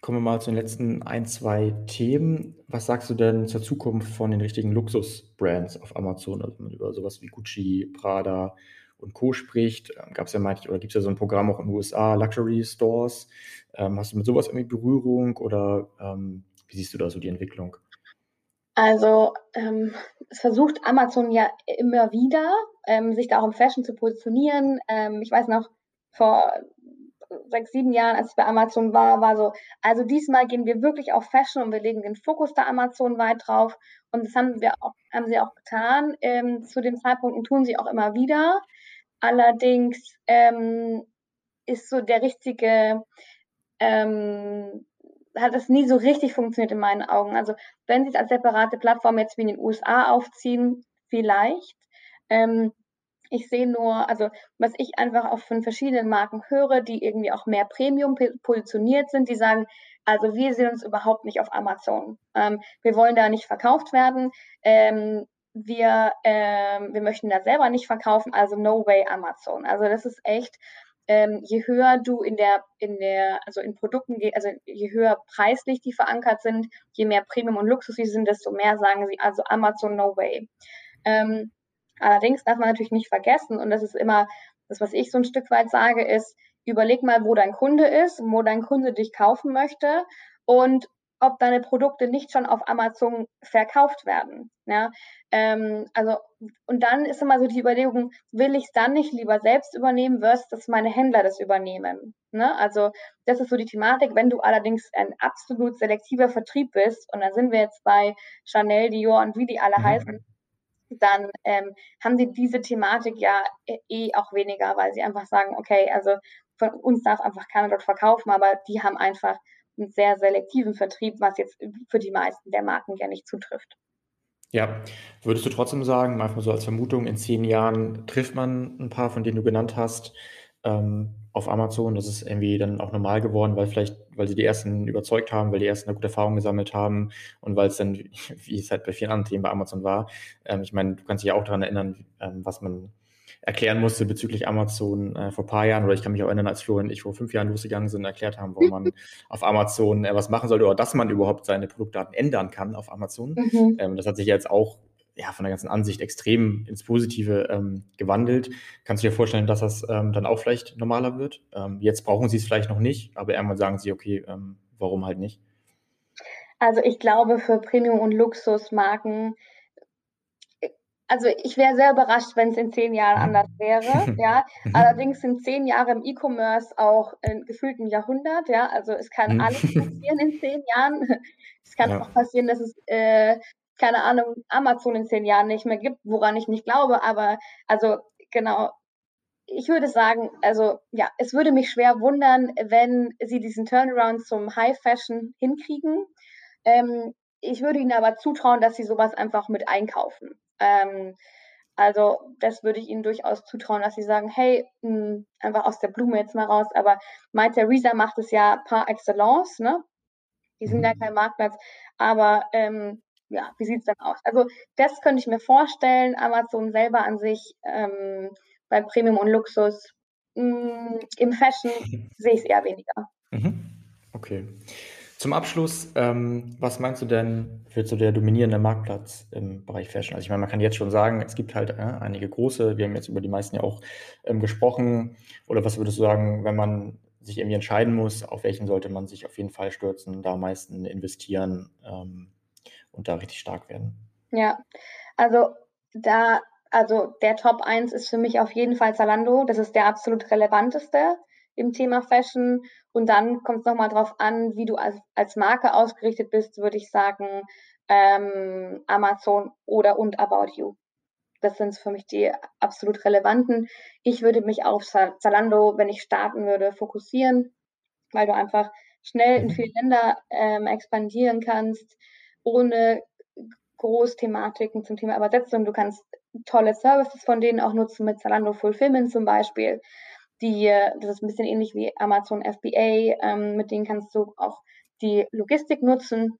kommen wir mal zu den letzten ein, zwei Themen. Was sagst du denn zur Zukunft von den richtigen Luxus-Brands auf Amazon? Also wenn man über sowas wie Gucci, Prada und Co. spricht. Ähm, Gab es ja manchmal, oder gibt es ja so ein Programm auch in den USA, Luxury Stores. Ähm, hast du mit sowas irgendwie Berührung oder ähm, wie siehst du da so die Entwicklung? Also ähm, es versucht Amazon ja immer wieder, ähm, sich da auch im Fashion zu positionieren. Ähm, ich weiß noch, vor sechs, sieben Jahren, als ich bei Amazon war, war so, also diesmal gehen wir wirklich auf Fashion und wir legen den Fokus da Amazon weit drauf. Und das haben wir auch, haben sie auch getan ähm, zu dem Zeitpunkt und tun sie auch immer wieder. Allerdings ähm, ist so der richtige ähm, hat es nie so richtig funktioniert in meinen Augen. Also wenn sie es als separate Plattform jetzt wie in den USA aufziehen, vielleicht. Ähm, ich sehe nur, also was ich einfach auch von verschiedenen Marken höre, die irgendwie auch mehr Premium positioniert sind, die sagen, also wir sehen uns überhaupt nicht auf Amazon. Ähm, wir wollen da nicht verkauft werden. Ähm, wir, ähm, wir möchten da selber nicht verkaufen, also no way Amazon. Also das ist echt ähm, je höher du in der, in der, also in Produkten, also je höher preislich die verankert sind, je mehr Premium und Luxus sie sind, desto mehr sagen sie, also Amazon no way. Ähm, allerdings darf man natürlich nicht vergessen, und das ist immer das, was ich so ein Stück weit sage, ist, überleg mal, wo dein Kunde ist, wo dein Kunde dich kaufen möchte und ob deine Produkte nicht schon auf Amazon verkauft werden. Ja? Ähm, also, und dann ist immer so die Überlegung, will ich es dann nicht lieber selbst übernehmen, versus dass meine Händler das übernehmen. Ne? Also das ist so die Thematik. Wenn du allerdings ein absolut selektiver Vertrieb bist, und dann sind wir jetzt bei Chanel, Dior und wie die alle mhm. heißen, dann ähm, haben sie diese Thematik ja eh, eh auch weniger, weil sie einfach sagen, okay, also von uns darf einfach keiner dort verkaufen, aber die haben einfach einen sehr selektiven Vertrieb, was jetzt für die meisten der Marken ja nicht zutrifft. Ja, würdest du trotzdem sagen, einfach so als Vermutung, in zehn Jahren trifft man ein paar, von denen du genannt hast, ähm, auf Amazon. Das ist irgendwie dann auch normal geworden, weil vielleicht, weil sie die ersten überzeugt haben, weil die ersten eine gute Erfahrung gesammelt haben und weil es dann, wie es halt bei vielen anderen Themen bei Amazon war, ähm, ich meine, du kannst dich ja auch daran erinnern, ähm, was man erklären musste bezüglich Amazon äh, vor ein paar Jahren, oder ich kann mich auch erinnern, als Flo und ich vor fünf Jahren losgegangen sind, erklärt haben, warum man auf Amazon äh, was machen sollte oder dass man überhaupt seine Produktdaten ändern kann auf Amazon. Mhm. Ähm, das hat sich jetzt auch ja, von der ganzen Ansicht extrem ins Positive ähm, gewandelt. Kannst du dir vorstellen, dass das ähm, dann auch vielleicht normaler wird? Ähm, jetzt brauchen sie es vielleicht noch nicht, aber irgendwann sagen sie, okay, ähm, warum halt nicht? Also ich glaube, für Premium- und Luxusmarken, also ich wäre sehr überrascht, wenn es in zehn Jahren anders wäre. ja, mhm. allerdings sind zehn Jahre im E-Commerce auch äh, gefühlt ein Jahrhundert. Ja, also es kann mhm. alles passieren in zehn Jahren. Es kann ja. auch passieren, dass es äh, keine Ahnung, Amazon in zehn Jahren nicht mehr gibt, woran ich nicht glaube, aber also genau, ich würde sagen, also ja, es würde mich schwer wundern, wenn sie diesen Turnaround zum High Fashion hinkriegen. Ähm, ich würde ihnen aber zutrauen, dass sie sowas einfach mit einkaufen. Ähm, also das würde ich ihnen durchaus zutrauen, dass sie sagen, hey, mh, hm, einfach aus der Blume jetzt mal raus. Aber My Theresa macht es ja par excellence, ne? Die sind ja mhm. kein Marktplatz. Aber ähm, ja, wie sieht es dann aus? Also das könnte ich mir vorstellen. Amazon selber an sich ähm, bei Premium und Luxus mh, mm, im Fashion sehe ich es eher weniger. Mhm. Okay. Zum Abschluss, ähm, was meinst du denn, wird so der dominierende Marktplatz im Bereich Fashion? Also ich meine, man kann jetzt schon sagen, es gibt halt äh, einige große, wir haben jetzt über die meisten ja auch ähm, gesprochen. Oder was würdest du sagen, wenn man sich irgendwie entscheiden muss, auf welchen sollte man sich auf jeden Fall stürzen, da am meisten investieren? Ähm, und da richtig stark werden. Ja, also da, also der Top 1 ist für mich auf jeden Fall Zalando. Das ist der absolut relevanteste im Thema Fashion. Und dann kommt es nochmal drauf an, wie du als, als Marke ausgerichtet bist, würde ich sagen, ähm, Amazon oder und About You. Das sind für mich die absolut relevanten. Ich würde mich auf Zalando, wenn ich starten würde, fokussieren, weil du einfach schnell in mhm. viele Länder ähm, expandieren kannst ohne Großthematiken zum Thema Übersetzung. Du kannst tolle Services von denen auch nutzen mit Zalando Fulfillment zum Beispiel. Die, das ist ein bisschen ähnlich wie Amazon FBA. Ähm, mit denen kannst du auch die Logistik nutzen,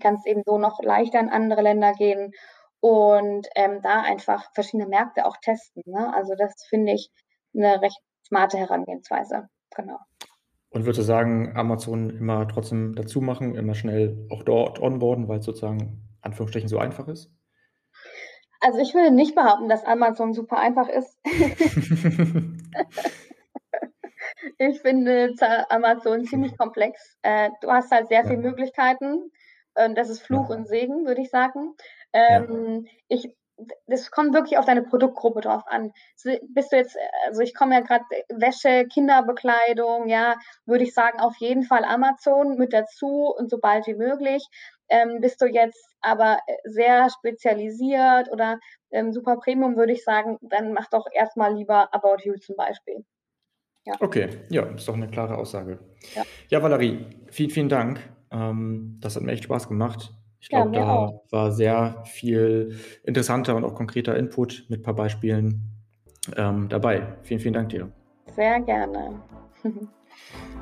kannst eben so noch leichter in andere Länder gehen und ähm, da einfach verschiedene Märkte auch testen. Ne? Also das finde ich eine recht smarte Herangehensweise. Genau. Und würde sagen, Amazon immer trotzdem dazu machen, immer schnell auch dort onboarden, weil es sozusagen Anführungsstrichen so einfach ist? Also ich würde nicht behaupten, dass Amazon super einfach ist. ich finde Amazon ziemlich komplex. Äh, du hast halt sehr viele Möglichkeiten. Das ist Fluch und Segen, würde ich sagen. Ähm. Ich das kommt wirklich auf deine Produktgruppe drauf an. Bist du jetzt, also ich komme ja gerade Wäsche, Kinderbekleidung, ja, würde ich sagen, auf jeden Fall Amazon mit dazu und so bald wie möglich. Ähm, bist du jetzt aber sehr spezialisiert oder ähm, super Premium, würde ich sagen, dann mach doch erstmal lieber About You zum Beispiel. Ja. Okay, ja, ist doch eine klare Aussage. Ja, ja Valerie, vielen, vielen Dank. Ähm, das hat mir echt Spaß gemacht. Ich glaube, ja, da auch. war sehr viel interessanter und auch konkreter Input mit ein paar Beispielen ähm, dabei. Vielen, vielen Dank dir. Sehr gerne.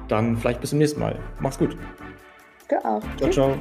Dann vielleicht bis zum nächsten Mal. Mach's gut. Du auch. Ciao, ciao.